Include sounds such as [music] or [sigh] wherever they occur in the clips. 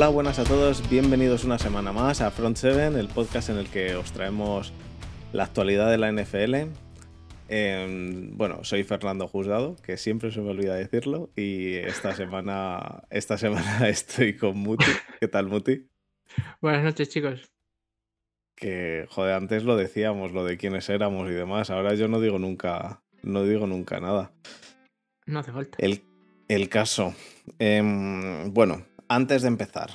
Hola, buenas a todos, bienvenidos una semana más a Front 7, el podcast en el que os traemos la actualidad de la NFL. Em, bueno, soy Fernando Juzgado, que siempre se me olvida decirlo, y esta [laughs] semana, esta semana [laughs] estoy con Muti. ¿Qué tal, Muti? Buenas noches, chicos. Que, joder, antes lo decíamos, lo de quiénes éramos y demás, ahora yo no digo nunca, no digo nunca nada. No hace falta. El, el caso. Em, bueno, antes de empezar,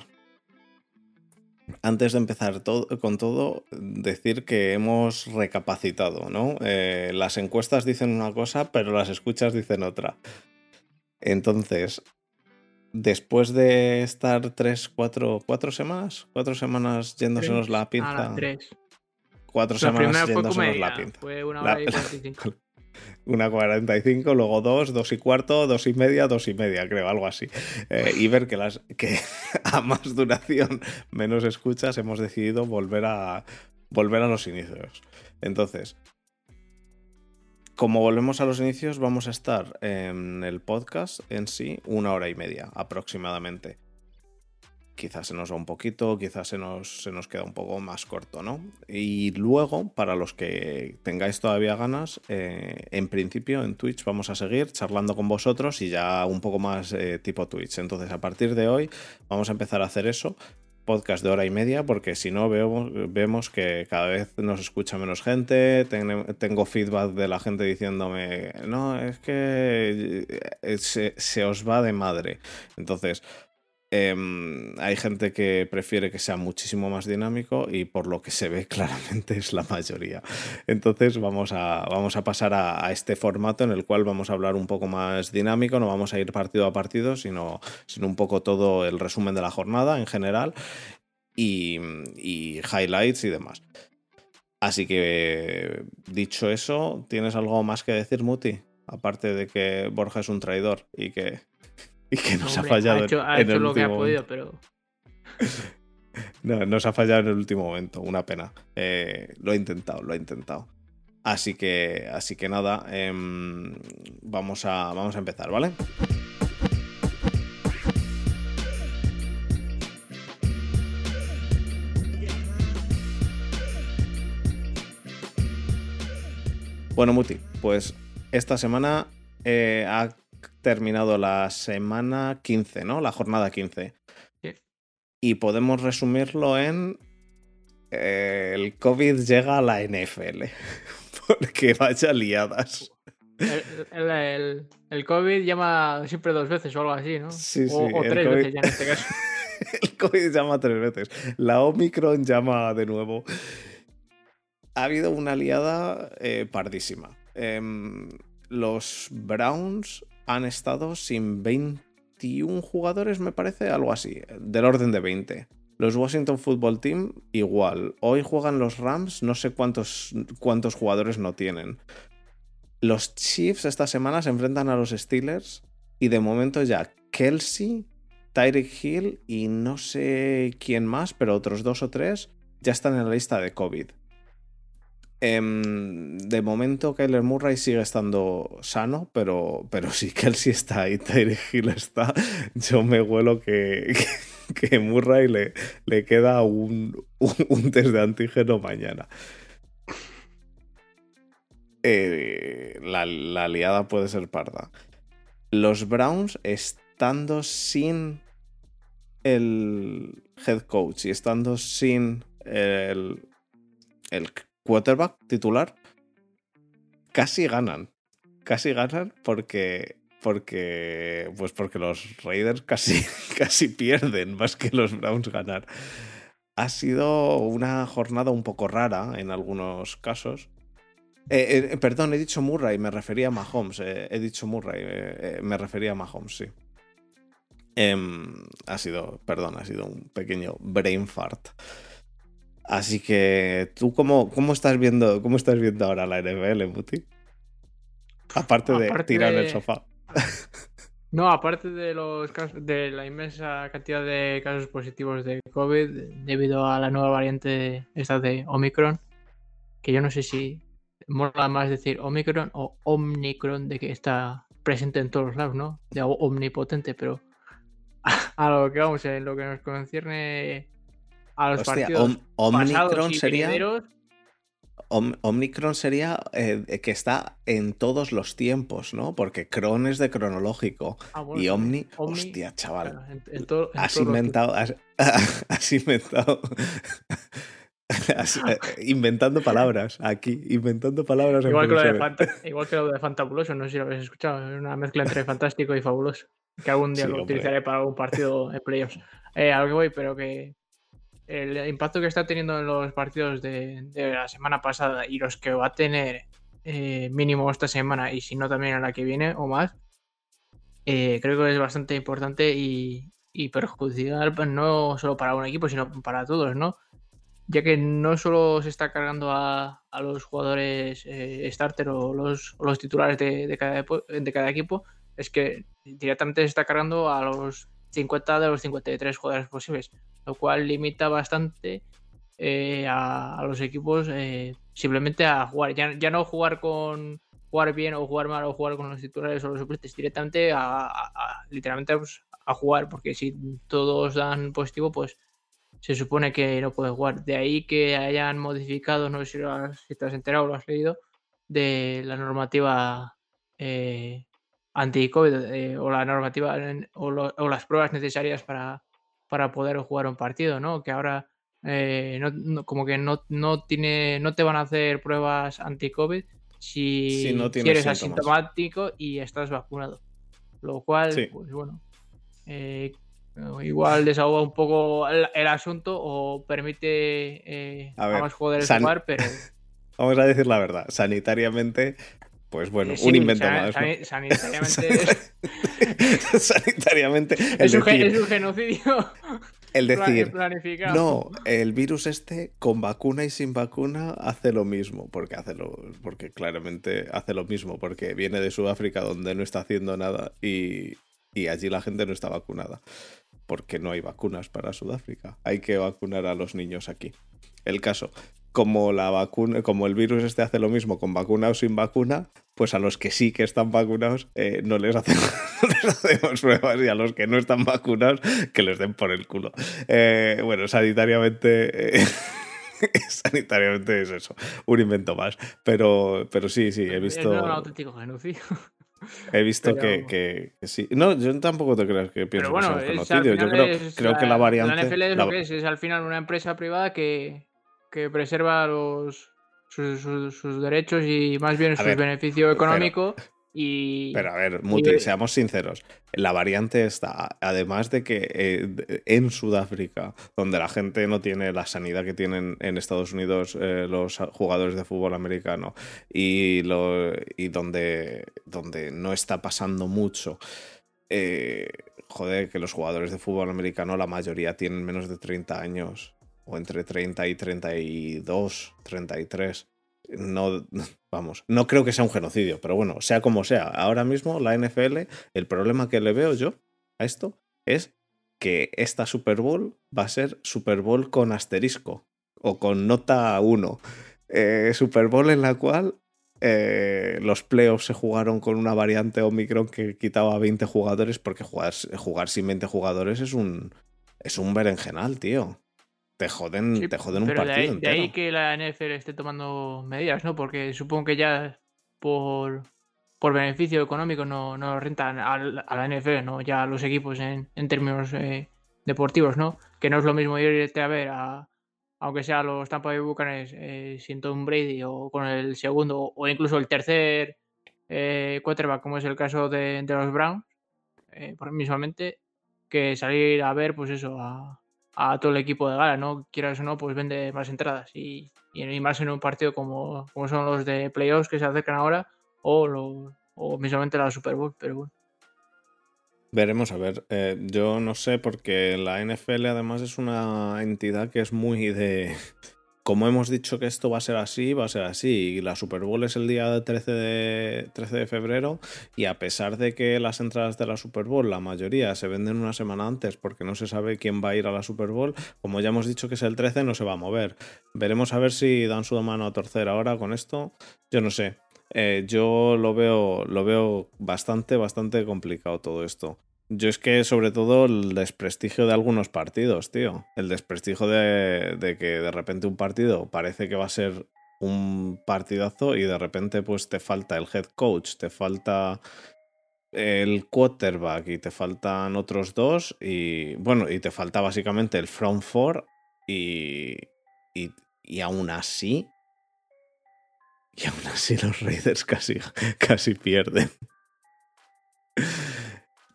antes de empezar con todo, decir que hemos recapacitado, ¿no? Eh, las encuestas dicen una cosa, pero las escuchas dicen otra. Entonces, después de estar tres, cuatro, cuatro semanas, cuatro semanas yéndosenos la pinza. Ah, tres. Cuatro semanas yéndosenos la pinza. Fue una hora y [laughs] una 45, luego dos, dos y cuarto, dos y media, dos y media, creo, algo así. Eh, y ver que, las, que [laughs] a más duración, menos escuchas, hemos decidido volver a, volver a los inicios. Entonces, como volvemos a los inicios, vamos a estar en el podcast en sí una hora y media aproximadamente quizás se nos va un poquito, quizás se nos, se nos queda un poco más corto, ¿no? Y luego, para los que tengáis todavía ganas, eh, en principio en Twitch vamos a seguir charlando con vosotros y ya un poco más eh, tipo Twitch. Entonces, a partir de hoy vamos a empezar a hacer eso podcast de hora y media, porque si no vemos, vemos que cada vez nos escucha menos gente, tengo feedback de la gente diciéndome, no, es que eh, se, se, os va de madre. Entonces, Em, hay gente que prefiere que sea muchísimo más dinámico y por lo que se ve [laughs] claramente es la mayoría. Entonces vamos a, vamos a pasar a, este formato en el cual vamos a hablar un poco más dinámico, no vamos a ir partido a partido, sino, sino un poco todo el resumen de la jornada en general y, y highlights y demás. Así que, dicho eso, ¿tienes algo más que decir, Muti? Aparte de que Borja es un traidor y que y que nos ha fallado. Ha hecho, ha hecho lo que ha podido, pero. [laughs] no, nos ha fallado en el último momento, una pena. Eh, lo he intentado, lo he intentado. Así que, así que nada, em, vamos, a, vamos a empezar, ¿vale? Bueno, Muti, pues esta semana eh, ha terminado la semana 15, ¿no? La jornada 15. Y podemos resumirlo en eh, el COVID llega a la NFL. [laughs] Porque vaya liadas. El, el, COVID llama siempre dos veces o algo así, ¿no? Sí, sí. O, tres veces ya en este [laughs] caso. el COVID llama tres veces. La Omicron llama de nuevo. Ha habido una liada eh, pardísima. Em, los Browns han estado sin 21 jugadores, me parece, algo así, del orden de 20. Los Washington Football Team igual. Hoy juegan los Rams, no sé cuántos, jugadores no tienen. Los Chiefs esta semana se enfrentan a los Steelers y de momento ya Kelsey, Tyreek Hill y no sé quién más, pero otros dos o tres ya están en la lista de COVID. Em, de momento, Kyler Murray sigue estando sano, pero, pero si Kelsey está y Tyreek Hill está, yo me huelo que, [laughs] que, Murray le, le queda un, un, test de antígeno mañana. Eh, la, la liada puede ser parda. Los Browns, estando sin el head coach y estando sin el, el quarterback titular, casi ganan. Casi ganan porque. Porque. Pues porque los Raiders casi, [laughs] casi pierden más que los Browns ganar. Ha sido una jornada un poco rara en algunos casos. Eh, eh, perdón, he dicho Murray, me refería a Mahomes. Eh, he dicho Murray, me refería a Mahomes, sí. Em, ha sido, perdón, ha sido un pequeño brain fart. Así que, ¿tú cómo, cómo, estás, viendo, cómo estás viendo ahora la NFL, Muti? Aparte de tirar en el sofá. No, aparte de los de la inmensa cantidad de casos positivos de COVID debido a la nueva variante esta de Omicron, que yo no sé si mola más decir Omicron o Omnicron de que está presente en todos lados, ¿no? De omnipotente, pero [laughs] a lo que vamos, en lo que nos concierne a los Hostia, partidos Om- Omnicron y sería. venideros, Om- Omnicron sería eh, que está en todos los tiempos, ¿no? Porque Cron es de cronológico. ah, bueno, y Omni, Omni, hostia, chaval. claro, en, en todo- en Has inventado, has, [laughs] has inventado, [laughs] has- eh, [laughs] inventando palabras aquí, inventando palabras. en Igual que, lo de. Fanta- igual que lo de Fantabuloso, no sé si lo habéis escuchado, es una mezcla entre fantástico y fabuloso. Que algún día Sí, lo hombre. utilizaré para algún partido en playoffs. Eh, a lo que voy, pero que el impacto que está teniendo en los partidos de, la semana pasada y los que va a tener eh, mínimo esta semana y si no también en la que viene o más, eh, creo que es bastante importante y, perjudicial pues, no solo para un equipo, sino para todos, ¿no? Ya que no solo se está cargando a, a los jugadores eh, starter o los, los titulares de, de cada, de cada equipo, es que directamente se está cargando a los 50 de los 53 jugadores posibles, lo cual limita bastante eh, a, los equipos eh, simplemente a jugar. Ya, ya no jugar con jugar bien o jugar mal o jugar con los titulares o los suplentes, directamente a, literalmente pues, a jugar, porque si todos dan positivo, pues se supone que no puede jugar. De ahí que hayan modificado, no sé si, lo has- si te has enterado o lo has leído, de la normativa eh, anti-COVID eh, o la normativa o, lo- o las pruebas necesarias para, para poder jugar un partido, ¿no? Que ahora eh, no- no- como que no, no, tiene, no te van a hacer pruebas anti-COVID si, Si no si eres síntomas. asintomático y estás vacunado. Lo cual, Sí. pues bueno, eh, igual desahoga un poco el, el asunto o permite eh, A a, ver, más jugadores san- jugar, pero [laughs] Vamos a decir la verdad, sanitariamente, pues bueno, eh, sí, un invento más. ¿no? sani- sanitariamente [laughs] es, Sanitariamente, el es un, decir, es un genocidio [laughs] el decir, planificado. No, el virus este con vacuna y sin vacuna hace lo mismo, porque hace lo, porque claramente hace lo mismo, porque viene de Sudáfrica donde no está haciendo nada y, y allí la gente no está vacunada, porque no hay vacunas para Sudáfrica. Hay que vacunar a los niños aquí. El caso, como la vacuna, como el virus este hace lo mismo con vacuna o sin vacuna, pues a los que sí que están vacunados eh, no, les hacemos, [laughs] les hacemos pruebas y a los que no están vacunados que les den por el culo. Eh, bueno, sanitariamente. eh, [laughs] sanitariamente es eso, un invento más. Pero, pero sí, sí, he Es visto, un auténtico genocidio. he visto pero- que, que- que sí. No, yo tampoco te creas que pienso Pero bueno, que es. Yo creo, es creo que la variante. La NFL es la- lo que es, es al final una empresa privada que, que preserva los, sus, sus- sus derechos y más bien A su ver, beneficio económico. [laughs] y Pero a ver, Muti, seamos sinceros. La variante está, además de que eh, en Sudáfrica, donde la gente no tiene la sanidad que tienen en Estados Unidos eh, los jugadores de fútbol americano y, lo, y donde, donde no está pasando mucho, eh, joder, que los jugadores de fútbol americano, la mayoría tienen menos de 30 años, o entre 30 y 32, 33. No, [laughs] vamos, no creo que sea un genocidio, pero bueno, sea como sea, ahora mismo la NFL, el problema que le veo yo a esto es que esta Super Bowl va a ser Super Bowl con asterisco o con nota 1. Eh, Super Bowl en la cual eh, los playoffs se jugaron con una variante Omicron que quitaba 20 jugadores porque jugar, jugar sin 20 jugadores es un, es un berenjenal, tío. Te joden, Sí, te joden un de partido de ahí que la NFL esté tomando medidas, ¿no? Porque supongo que ya por, por beneficio económico no, no rentan a, la NFL, ¿no? Ya a los equipos en, en términos eh, deportivos, ¿no? Que no es lo mismo irte a ver a, aunque sea los Tampa Bay Buccaneers eh, sin Tom Brady o con el segundo o incluso el tercer eh, quarterback, como es el caso de, de los Browns, eh, mismamente, que salir a ver, pues eso, a, a todo el equipo de gala, ¿no? Quieras o no, pues vende más entradas y, y más en un partido como, como son los de playoffs que se acercan ahora o, los, o mismamente la Super Bowl, pero bueno. Veremos a ver. Eh, yo no sé porque la NFL además es una entidad que es muy de... Como hemos dicho que esto va a ser así, va a ser así. Y la Super Bowl es el día 13 de, 13 de febrero y a pesar de que las entradas de la Super Bowl, la mayoría, se venden una semana antes porque no se sabe quién va a ir a la Super Bowl, como ya hemos dicho que es el 13, no se va a mover. Veremos a ver si dan su mano a torcer ahora con esto. Yo no sé. Eh, yo lo veo, lo veo bastante, bastante complicado todo esto. Yo es que sobre todo el desprestigio de algunos partidos, tío. El desprestigio de, de, que de repente un partido parece que va a ser un partidazo y de repente pues te falta el head coach, te falta el quarterback y te faltan otros dos y bueno, y te falta básicamente el front four y, y, y aún así y aún así los Raiders [laughs] casi, casi pierden.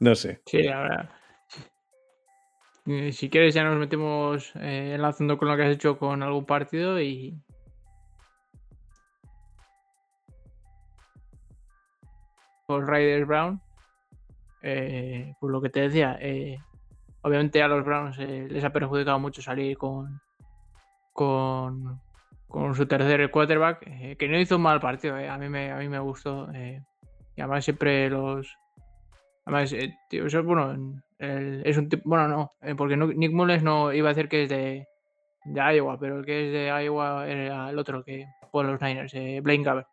No sé. Sí, ahora. Si quieres, ya nos metemos eh, enlazando con lo que has hecho con algún partido y. Los Raiders Brown. Eh, pues lo que te decía, eh, obviamente a los Browns eh, les ha perjudicado mucho salir con, con, con su tercer quarterback, que no hizo un mal partido, a, mí me, a mí me gustó. y además siempre los... Además, tío, eso, bueno, es un tipo... Bueno, no, porque Nick Mullens no iba a decir que es de, de Iowa, pero el que es de Iowa era el otro que por los Niners, Blaine Gabbert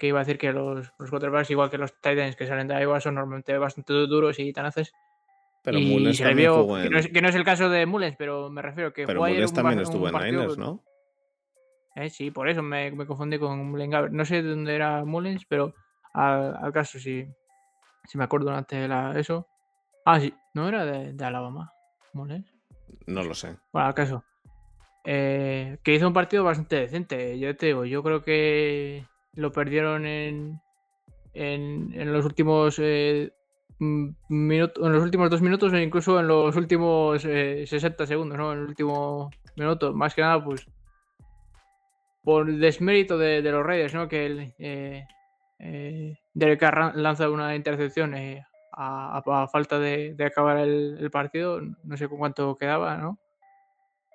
que iba a decir que los, los quarterbacks, igual que los Titans que salen de Iowa, son normalmente bastante duros y tan haces. Pero Mullens también vio, en... que, no es, que, no es, el caso de Mullens, pero me refiero que Pero Mullens también un, estuvo en Niners, ¿no? Eh, sí, por eso me, me confundí con Blaine No sé de dónde era Mullens, pero al, al caso, si, si me acuerdo antes de la, eso. Ah, sí, no era de, de Alabama. No lo sé. Bueno, al caso. Eh, que hizo un partido bastante decente. Yo te digo, yo creo que lo perdieron en, en, en los últimos eh, minutos, en los últimos dos minutos e incluso en los últimos eh, 60 segundos, ¿no? En el último minuto. Más que nada, pues por desmérito de, de los Raiders, ¿no? Que el, eh, eh, Derek Carr lanza una intercepción eh, a, a, falta de, de acabar el, el, partido. No sé con cuánto quedaba, ¿no?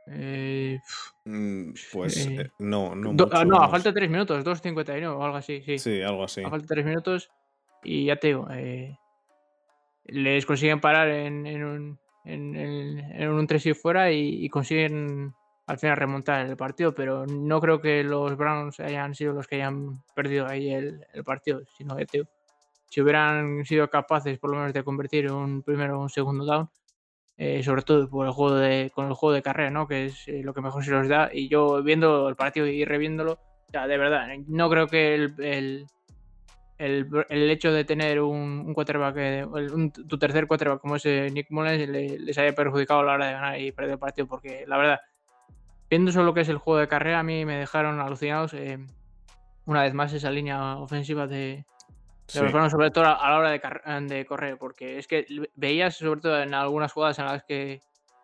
Eh, mm, pues eh, no, no, do, mucho, no, a falta de 3 minutos, 2.59 o algo así, sí. Sí, algo así. A falta de 3 minutos y ya te digo, eh, les consiguen parar en, en, un, en, en, un 3 y fuera y, y, consiguen al final remontar el partido, pero no creo que los Browns hayan sido los que hayan perdido ahí el, partido, sino que digo, si hubieran sido capaces por lo menos de convertir un primero o un segundo down, eh, sobre todo por el juego de, con el juego de carrera, ¿no? Que es eh, lo que mejor se los da. Y yo viendo el partido y reviéndolo, o sea, de verdad, no creo que el, el, el, hecho de tener un, un quarterback, eh, tu tercer quarterback como ese Nick Mullens, le, les haya perjudicado a la hora de ganar y perder el partido, porque la verdad, viendo solo lo que es el juego de carrera, a mí me dejaron alucinados. Eh, una vez más, esa línea ofensiva de, Sí. Pero sobre todo a la hora de, de, correr, porque es que veías sobre todo en algunas jugadas en las que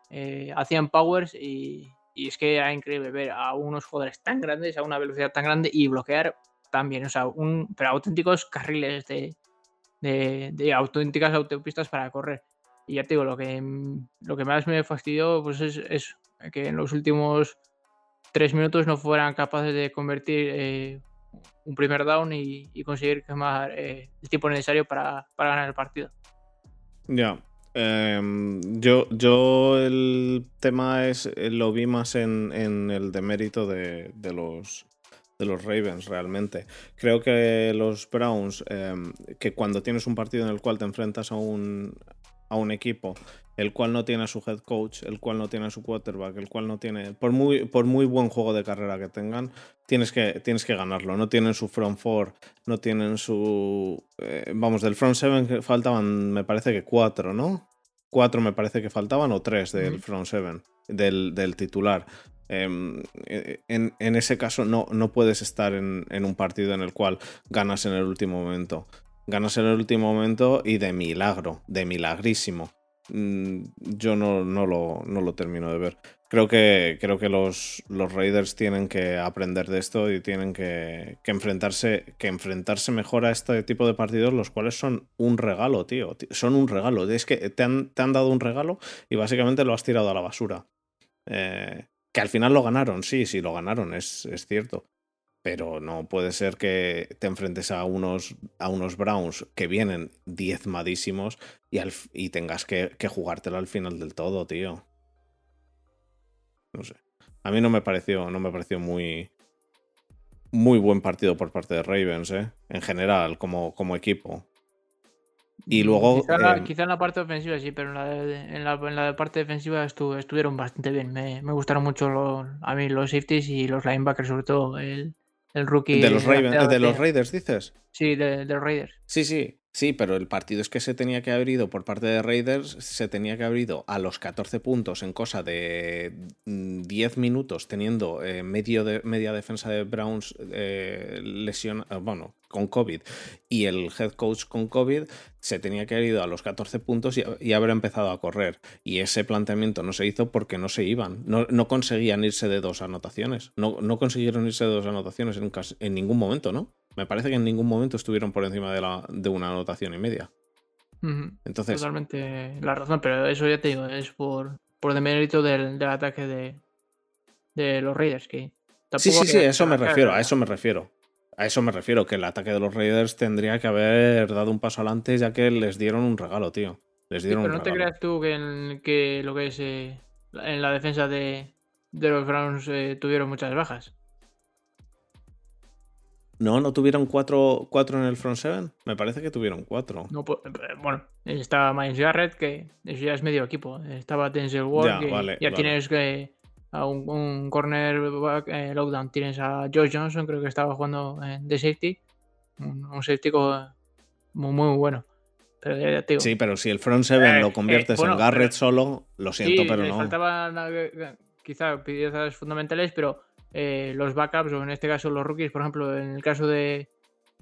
eh, hacían powers y, y, es que era increíble ver a unos jugadores tan grandes, a una velocidad tan grande y bloquear tan bien, o sea, un, pero auténticos carriles de, de, de auténticas autopistas para correr. Y ya te digo, lo que, lo que más me fastidió pues es, es que en los últimos tres minutos no fueran capaces de convertir eh, un primer down y, conseguir quemar eh, el tiempo necesario para, para, ganar el partido. Ya. Eh, yo, yo el tema es eh, lo vi más en, en el demérito de, de, los de los Ravens realmente. Creo que los Browns, eh, que cuando tienes un partido en el cual te enfrentas a un, a un equipo el cual no tiene a su head coach, el cual no tiene a su quarterback, el cual no tiene, por muy, por muy buen juego de carrera que tengan, tienes que, tienes que ganarlo. No tienen su front four, no tienen su... Eh, vamos, del front seven faltaban, me parece que cuatro, ¿no? Cuatro me parece que faltaban o tres del front seven, del, del titular. Em, eh, en, en, ese caso no, no puedes estar en, en un partido en el cual ganas en el último momento. Ganas en el último momento y de milagro, de milagrísimo. Mm, yo no, no, lo, no, lo, termino de ver. Creo que, creo que los, los, Raiders tienen que aprender de esto y tienen que, que, enfrentarse, que enfrentarse mejor a este tipo de partidos, los cuales son un regalo, tío. Son un regalo. Es que te han, te han dado un regalo y básicamente lo has tirado a la basura. Eh, que al final lo ganaron, sí, sí, lo ganaron, es, es cierto pero no puede ser que te enfrentes a unos, a unos Browns que vienen diezmadísimos y, al, y tengas que, que, jugártelo al final del todo, tío. No sé. A mí no me pareció, no me pareció muy, muy buen partido por parte de Ravens, ¿eh? En general, como, como equipo. Y luego. Quizá, eh, quizá en la parte ofensiva sí, pero en la, de- en la, en la parte defensiva estu- estuvieron bastante bien. Me, me gustaron mucho los, a mí los safeties y los linebackers, sobre todo el, el rookie. de los, Raven- drafteado de los Raiders, dices. Sí, de, de los Raiders. Sí, sí, sí, pero el partido es que se tenía que haber ido por parte de Raiders, se tenía que haber ido a los 14 puntos en cosa de mm, 10 minutos, teniendo eh, medio de, media defensa de Browns eh, lesión, eh, bueno, con COVID y el head coach con COVID, se tenía que haber ido a los 14 puntos y, y haber empezado a correr. Y ese planteamiento no se hizo porque no se iban, no, no conseguían irse de dos anotaciones, no, no consiguieron irse de dos anotaciones en, en ningún momento, ¿no? Me parece que en ningún momento estuvieron por encima de, la, de una anotación y media. Entonces, Totalmente la razón, pero eso ya te digo, es por, por demérito del, del ataque de, de los Raiders. Que sí, sí, sí, a eso me refiero, a eso me refiero. A eso me refiero, que el ataque de los Raiders tendría que haber dado un paso adelante ya que les dieron un regalo, tío. Les Sí, dieron pero un no te creas tú que, en- que lo que es eh, en la defensa de, de los Browns eh, tuvieron muchas bajas. No, no tuvieron cuatro, cuatro en el front seven. Me parece que tuvieron cuatro. No, po- eh, bueno, estaba Miles Garrett, que eso ya es medio equipo. Estaba Denzel Ward, Ya, que vale, ya vale. tienes que a un, un cornerback eh, lockdown. Tienes a Josh Johnson, creo que estaba jugando eh, de safety. Un, un safety muy, muy bueno. Pero ya, ya te digo, Sí, pero si el front seven Eh, lo eh, conviertes bueno, en Garrett pero- solo, lo siento, sí, pero no. faltaban eh, quizá piezas fundamentales, pero eh, los backups, o en este caso los rookies, por ejemplo, en el caso de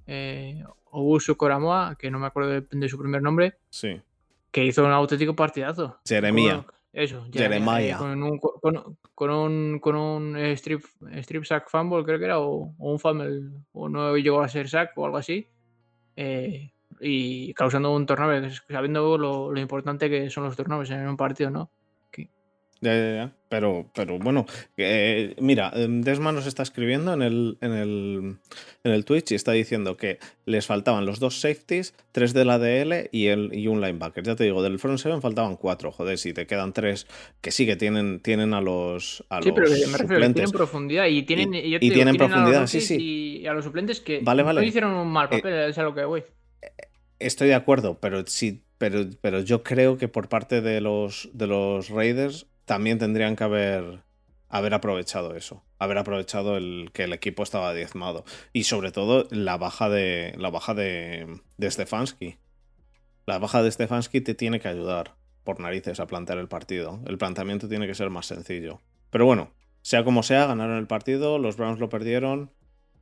eh, Obusu Koramoa, que no me acuerdo de, de su primer nombre, Sí. que hizo un auténtico partidazo. Jeremía. Con- Eso, Jeremiah. eh, con un, con, con un, con un strip, strip sack fumble, creo que era, o, o un fumble, o no llegó a ser sack o algo así. eh, y causando un turnover, sabiendo lo, lo importante que son los turnovers en un partido, ¿no? Ya, ya, ya. Pero, pero bueno, eh, mira, eh, Desma nos está escribiendo en el, en, el, en el Twitch y está diciendo que les faltaban los dos safeties, tres de la DL y, el, y un linebacker. Ya te digo, del front seven faltaban cuatro. Joder, si te quedan tres, que sí que tienen, tienen a los, a Sí, pero los me refiero que suplentes. tienen profundidad y tienen, Y- yo te y digo, tienen tienen a los profundidad, sí, sí. Y a los suplentes que Vale, vale. no hicieron un mal Eh, papel, es a lo que voy. Estoy de acuerdo, pero sí, pero, pero yo creo que por parte de los, de los Raiders también tendrían que haber, haber aprovechado eso. Haber aprovechado el que el equipo estaba diezmado. Y sobre todo la baja de. La baja de. de Stefanski. La baja de Stefanski te tiene que ayudar por narices a plantear el partido. El planteamiento tiene que ser más sencillo. Pero bueno, sea como sea, ganaron el partido, los Browns lo perdieron.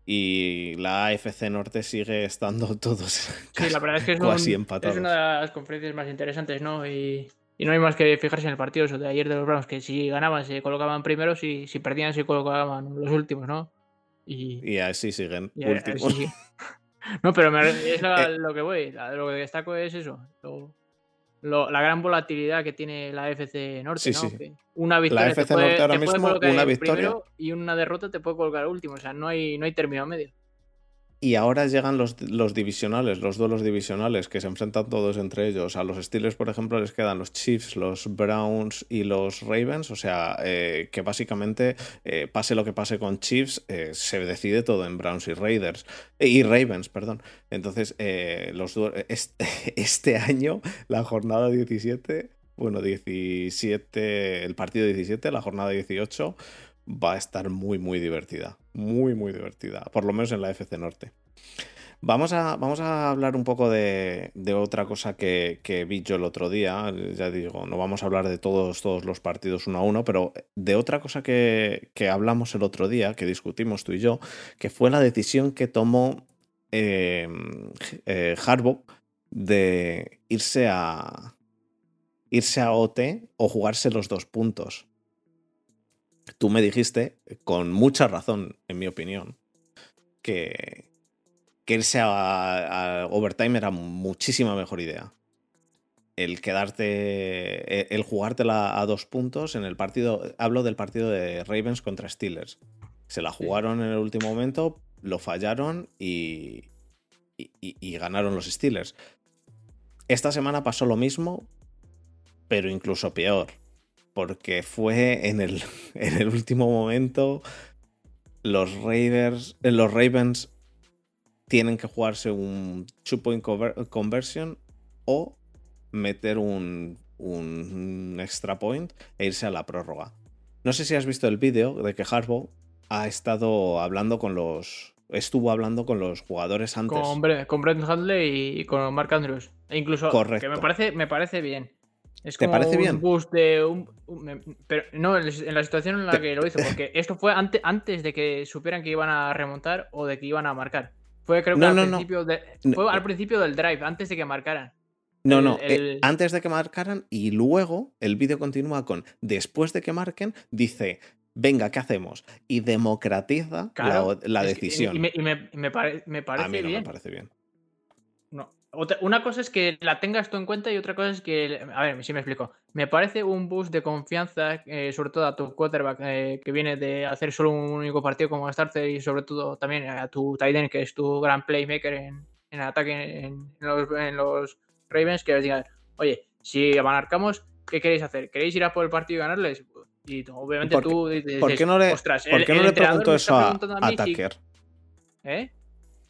Y la AFC Norte sigue estando [laughs] todos Sí, la verdad es que es, casi un- es una de las conferencias más interesantes, ¿no? Y, y no hay más que fijarse en el partido eso de ayer de los Browns, que si ganaban se colocaban primeros y si perdían se colocaban los últimos, ¿no? Y, Y así siguen y últimos. [laughs] No, pero me- es la- [laughs] Eh. lo que voy, la- lo que destaco es eso, lo- lo- la gran volatilidad que tiene la FC Norte, Sí, ¿no? sí. Una victoria te FC puede, Norte ahora te puede mismo, colocar una victoria. y una derrota te puede colocar último, o sea, no hay, no hay término medio. Y ahora llegan los, los divisionales, los duelos divisionales, que se enfrentan todos entre ellos. A los Steelers, por ejemplo, les quedan los Chiefs, los Browns y los Ravens. O sea, eh, que básicamente, eh, pase lo que pase con Chiefs, eh, se decide todo en Browns y Raiders. y Ravens, perdón. Entonces, los este, [laughs] este año, la jornada 17, bueno, 17, el partido 17, la jornada 18, va a estar muy, muy divertida. Muy, muy divertida. Por lo menos en la FC Norte. Vamos a, vamos a hablar un poco de, de otra cosa que, que vi yo el otro día. Ya digo, no vamos a hablar de todos, todos los partidos uno a uno, pero de otra cosa que, que hablamos el otro día, que discutimos tú y yo, que fue la decisión que tomó eh, eh, Harbaugh de irse a irse a OT o jugarse los dos puntos. Tú me dijiste, con mucha razón, en mi opinión, que, que irse a, a overtime era muchísima mejor idea. El quedarte, el- el jugártela a dos puntos en el partido, hablo del partido de Ravens contra Steelers. Se la jugaron en el último momento, lo fallaron y, y- y- y ganaron los Steelers. Esta semana pasó lo mismo, pero incluso peor, porque fue en el, [laughs] en el último momento los Raiders, eh, los Ravens tienen que jugarse un two point conver- conversion o meter un, un extra point e irse a la prórroga. No sé si has visto el vídeo de que Harbaugh ha estado hablando con los. Estuvo hablando con los jugadores antes. Con, con Brent Handley y con Mark Andrews. E incluso, Correcto. que me parece, me parece bien. Es ¿Te como parece un bien? boost de un, pero no en la situación en la que lo hizo, porque esto fue ante- antes de que supieran que iban a remontar o de que iban a marcar. Fue creo que No, al, no, no. principio de- fue al eh. principio del drive, antes de que marcaran. No, el- no, eh, antes de que marcaran y luego el vídeo continúa con después de que marquen, dice, venga, ¿qué hacemos? Y democratiza Claro, la, que- decisión. Y, me, y me- me pare- me parece A mí no bien. me parece bien. Otra- una cosa es que la tengas tú en cuenta y otra cosa es que. A ver, si me explico. Me parece un boost de confianza, eh, sobre todo a tu quarterback, eh, que viene de hacer solo un único partido como starter y sobre todo también a tu tight end, que es tu gran playmaker en, en ataque en, en los, en los Ravens, que les digan, oye, si marcamos, ¿qué queréis hacer? ¿Queréis ir a por el partido y ganarles? Y obviamente ¿Por qué- tú dices, ¿Por qué no le, "Ostras, por el- qué no el le me eso a, a Tucker? ¿Eh?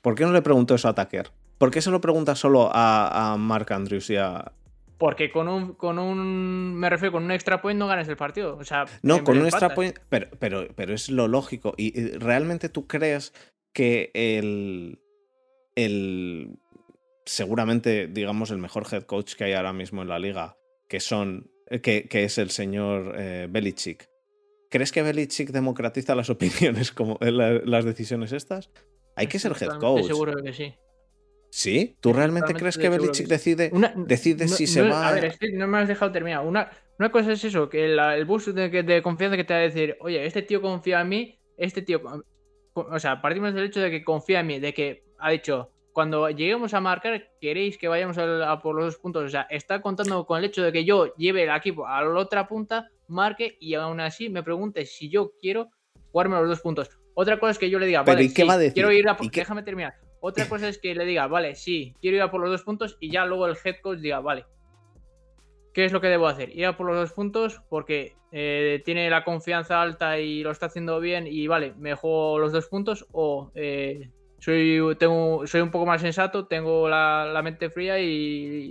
¿Por qué no le preguntó eso a Tucker? ¿Por qué se lo pregunta solo a, a Mark Andrews y a... Porque con un, con un. Me refiero, con un extra point no ganas el partido. O sea, No, con un extra point, pero, pero, pero es lo lógico. ¿Y y realmente tú crees que el, el seguramente, digamos, el mejor head coach que hay ahora mismo en la liga, que son que, que es el señor eh, Belichick, ¿crees que Belichick democratiza las [laughs] opiniones como eh, la- las decisiones estas? Hay que ser head coach. seguro que sí. ¿Sí? ¿Tú realmente crees que Belichick decide, Una- decide no- si se no- va A ver, es que no me has dejado terminar. Una, una cosa es eso, que la- el boost de, confianza que te va a decir, oye, este tío confía en mí, este tío. O sea, partimos del hecho de que confía en mí, de que ha dicho, cuando lleguemos a marcar, queréis que vayamos a, por los dos puntos. O sea, está contando con el hecho de que yo lleve el equipo a la otra punta, marque y aún así me pregunte si yo quiero jugarme los dos puntos. Otra cosa es que yo le diga, vale, ¿y qué sí, va a decir? quiero ir a por- ¿Y qué- Déjame terminar. Otra [laughs] cosa es que le diga, vale, sí, quiero ir a por los dos puntos y ya luego el head coach diga, vale, ¿qué es lo que debo hacer? Ir a por los dos puntos porque eh, tiene la confianza alta y lo está haciendo bien y vale, me juego los dos puntos o eh, soy, tengo, soy un poco más sensato, tengo la, la mente fría y,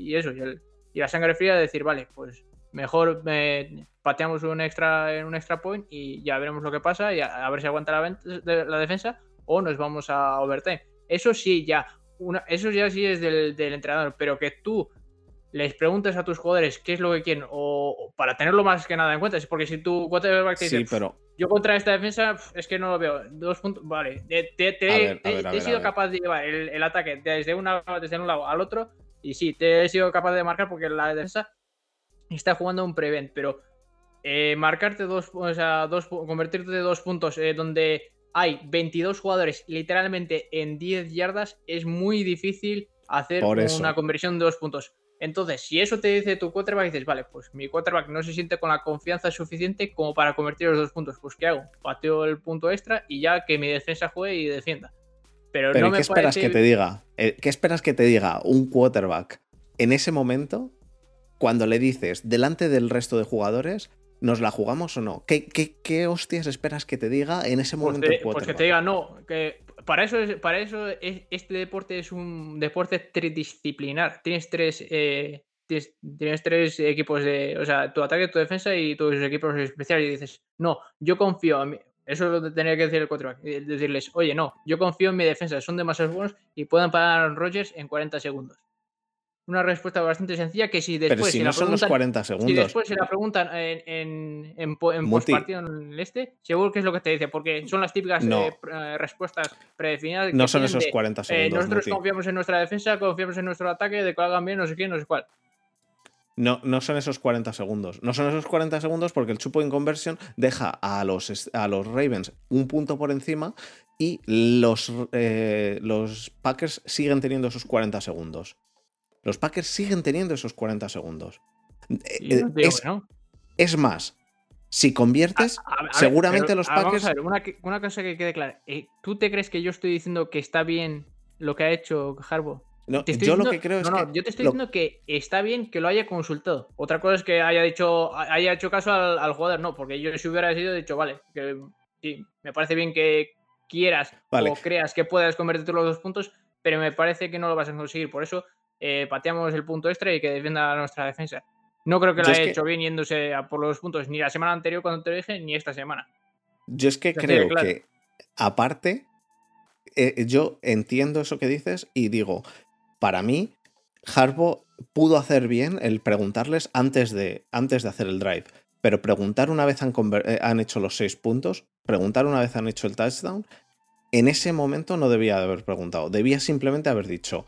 y eso, y, el- y la sangre fría de decir, vale, pues mejor eh, pateamos un extra en un extra point y ya veremos lo que pasa y a, a ver si aguanta la, la defensa o nos vamos a overtime. Eso sí, ya, una, eso ya sí es del, del entrenador, pero que tú les preguntes a tus jugadores qué es lo que quieren o, o para tenerlo más que nada en cuenta, es porque si tu quarterback te dice, Sí, pero yo contra esta defensa es que no lo veo. Dos puntos. Vale. Te, te- ver, ver, he sido capaz de llevar el, el ataque desde, una, desde un lado al otro. Y sí, te he sido capaz de marcar porque la defensa está jugando un prevent. Pero eh, marcarte dos, o sea, dos, convertirte de dos puntos eh, donde hay 22 jugadores literalmente en 10 yardas es muy difícil hacer una conversión de dos puntos. Entonces, si eso te dice tu quarterback, dices, vale, pues mi quarterback no se siente con la confianza suficiente como para convertir los dos puntos. Pues, ¿qué hago? Pateo el punto extra y ya que mi defensa juegue y defienda. Pero, Pero no ¿y me ¿qué esperas parece- que te diga? Eh, ¿Qué esperas que te diga un quarterback en ese momento cuando le dices delante del resto de jugadores, ¿nos la jugamos o no? ¿Qué, qué, qué hostias esperas que te diga en ese Pues, momento te- el pues que te diga, no, que para eso, es- para eso es- este deporte es un deporte tridisciplinar. Tienes tres, eh, tienes, tienes tres equipos de, o sea, tu ataque, tu defensa y tus equipos especiales. Y dices, no, yo confío en mí. Eso es lo que tendría que decir el quarterback. eh, Decirles, oye, no, yo confío en mi defensa, son demasiado buenos y pueden parar a Aaron Rodgers en 40 segundos. Una respuesta bastante sencilla que si después Pero si no la son los preguntan- 40 si después se la preguntan en, en, en, en postpartido en el este, seguro que es lo que te dice, porque son las típicas No. eh, eh, respuestas predefinidas. No son esos de, 40 eh, segundos. nosotros Muti. confiamos en nuestra defensa, confiamos en nuestro ataque, de que hagan bien, no sé quién, no sé cuál. No, no son esos 40 segundos. No son esos 40 segundos porque el chupo in conversion deja a los, a los Ravens un punto por encima y los, eh, los Packers siguen teniendo esos 40 segundos. Los Packers siguen teniendo esos 40 segundos. Eh, no es, que no. es más, si conviertes, A- a ver, seguramente pero, los vamos Packers. a ver, una, cosa que quede clara. eh, ¿Tú te crees que yo estoy diciendo que está bien lo que ha hecho Harbo? no, yo lo que creo es no, no, que. yo te estoy lo- diciendo que está bien que lo haya consultado. Otra cosa es que haya dicho, haya hecho caso al, al jugador, no, porque yo si hubiera sido dicho, vale, que sí, me parece bien que quieras Vale. o creas que puedas convertirte los dos puntos, pero me parece que no lo vas a conseguir. Por eso eh, pateamos el punto extra y que defienda nuestra defensa. No creo que lo haya hecho bien yéndose a por los puntos ni la semana anterior cuando te lo dije, ni esta semana. Yo es que creo que, aparte, eh, yo entiendo eso que dices y digo, para mí, Harbo pudo hacer bien el preguntarles antes de, antes de hacer el drive. Pero preguntar una vez han, eh, han hecho los seis puntos, preguntar una vez han hecho el touchdown, en ese momento no debía haber preguntado. Debía simplemente haber dicho,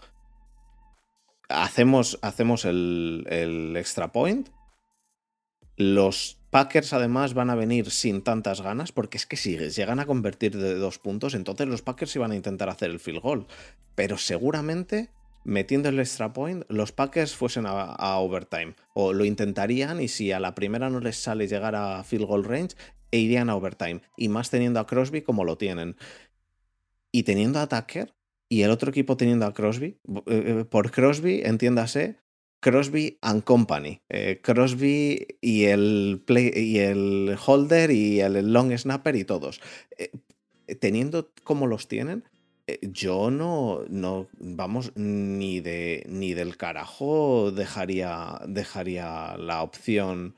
hacemos, hacemos el, el extra point, los Packers además van a venir sin tantas ganas, porque es que si llegan a convertir de dos puntos, entonces los Packers iban a intentar hacer el field goal. Pero seguramente metiendo el extra point, los Packers fuesen a, overtime. O lo intentarían y si a la primera no les sale llegar a field goal range, e irían a overtime. Y más teniendo a Crosby como lo tienen. Y teniendo a Tucker y el otro equipo teniendo a Crosby, eh, eh, por Crosby, entiéndase, Crosby and Company. Eh, Crosby y el, play, y el holder y el long snapper y todos. teniendo como los tienen, yo no, no, vamos, ni, de, ni del carajo dejaría, dejaría la opción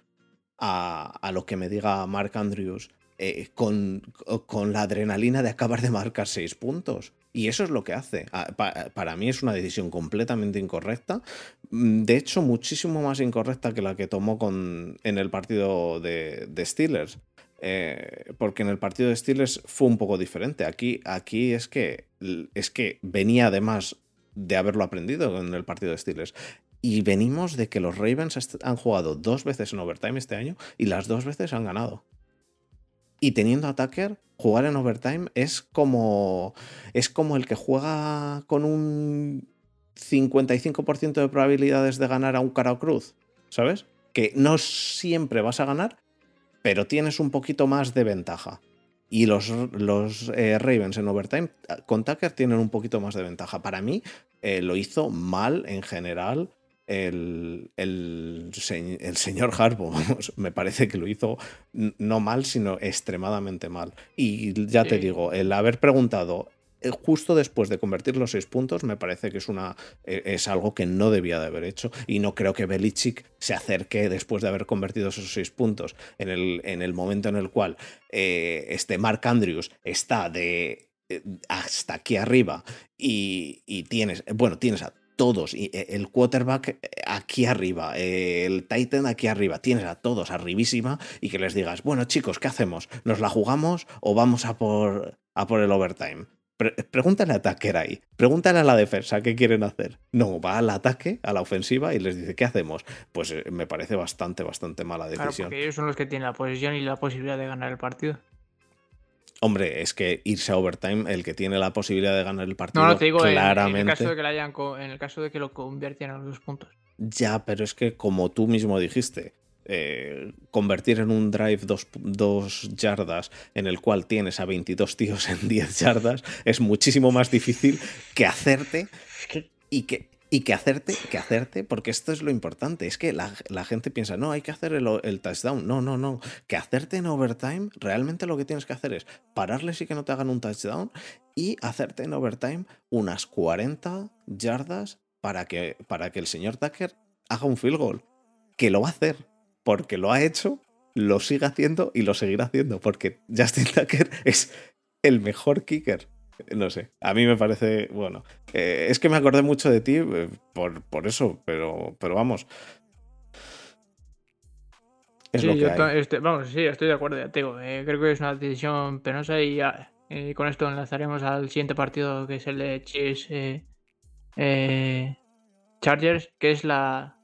a, a lo que me diga Mark Andrews eh, con, con, la adrenalina de acabar de marcar seis puntos. Y eso es lo que hace. Ah, para mí es una decisión completamente incorrecta. Mm, de hecho, muchísimo más incorrecta que la que tomó con, en el partido de, Steelers. Eh, porque en el partido de Steelers fue un poco diferente. Aquí, aquí es, que, es que venía además de haberlo aprendido en el partido de Steelers. Y venimos de que los Ravens han jugado dos veces en overtime este año y las dos veces han ganado. Y teniendo a jugar en overtime es como, es como el que juega con un 55% de probabilidades de ganar a un cara cruz, ¿sabes? Que no siempre vas a ganar, pero tienes un poquito más de ventaja. Y los, los eh, Ravens en overtime con Tucker tienen un poquito más de ventaja. Para mí eh, lo hizo mal en general el, el, el señor Harbo. [laughs] Me parece que lo hizo no mal, sino extremadamente mal. Y ya te digo, el haber preguntado eh, justo después de convertir los seis puntos, me parece que es, una, eh, es algo que no debía de haber hecho. Y no creo que Belichick se acerque después de haber convertido esos seis puntos en el, en el momento en el cual eh, este Mark Andrews está de hasta aquí arriba y, y, tienes, bueno, tienes a todos, el quarterback aquí arriba, el Titan aquí arriba, tienes a todos arribísima y que les digas, bueno chicos, ¿qué hacemos? ¿Nos la jugamos o vamos a por, a por el overtime? pregúntale a Tucker ahí, pregúntale a la defensa qué quieren hacer. No, va al ataque, a la ofensiva y les dice, ¿qué hacemos? Pues eh, me parece bastante, bastante mala decisión. Claro, porque ellos son los que tienen la posesión y la posibilidad de ganar el partido. Hombre, es que irse a overtime, el que tiene la posibilidad de ganar el partido, no, no, te digo, claramente. En, el caso de que hayan, en el caso de que lo conviertan a los dos puntos. Ya, pero es que como tú mismo dijiste, eh, convertir en un drive dos, yardas en el cual tienes a 22 tíos en 10 yardas es muchísimo más difícil que hacerte y que, y que hacerte, que hacerte, porque esto es lo importante, es que la, gente piensa, no, hay que hacer el, touchdown, no, no, no, que hacerte en overtime, realmente lo que tienes que hacer es pararles y que no te hagan un touchdown y hacerte en overtime unas 40 yardas para que, para que el señor Tucker haga un field goal, que lo va a hacer, porque lo ha hecho, lo sigue haciendo y lo seguirá haciendo, porque Justin Tucker es el mejor kicker. No sé, a mí me parece, bueno, eh, es que me acordé mucho de ti eh, por, por, eso, pero, pero vamos. Es lo que vamos, sí, estoy de acuerdo, ya te digo, eh, creo que es una decisión penosa y con esto enlazaremos al siguiente partido que es el de Chiefs Chargers, que es la,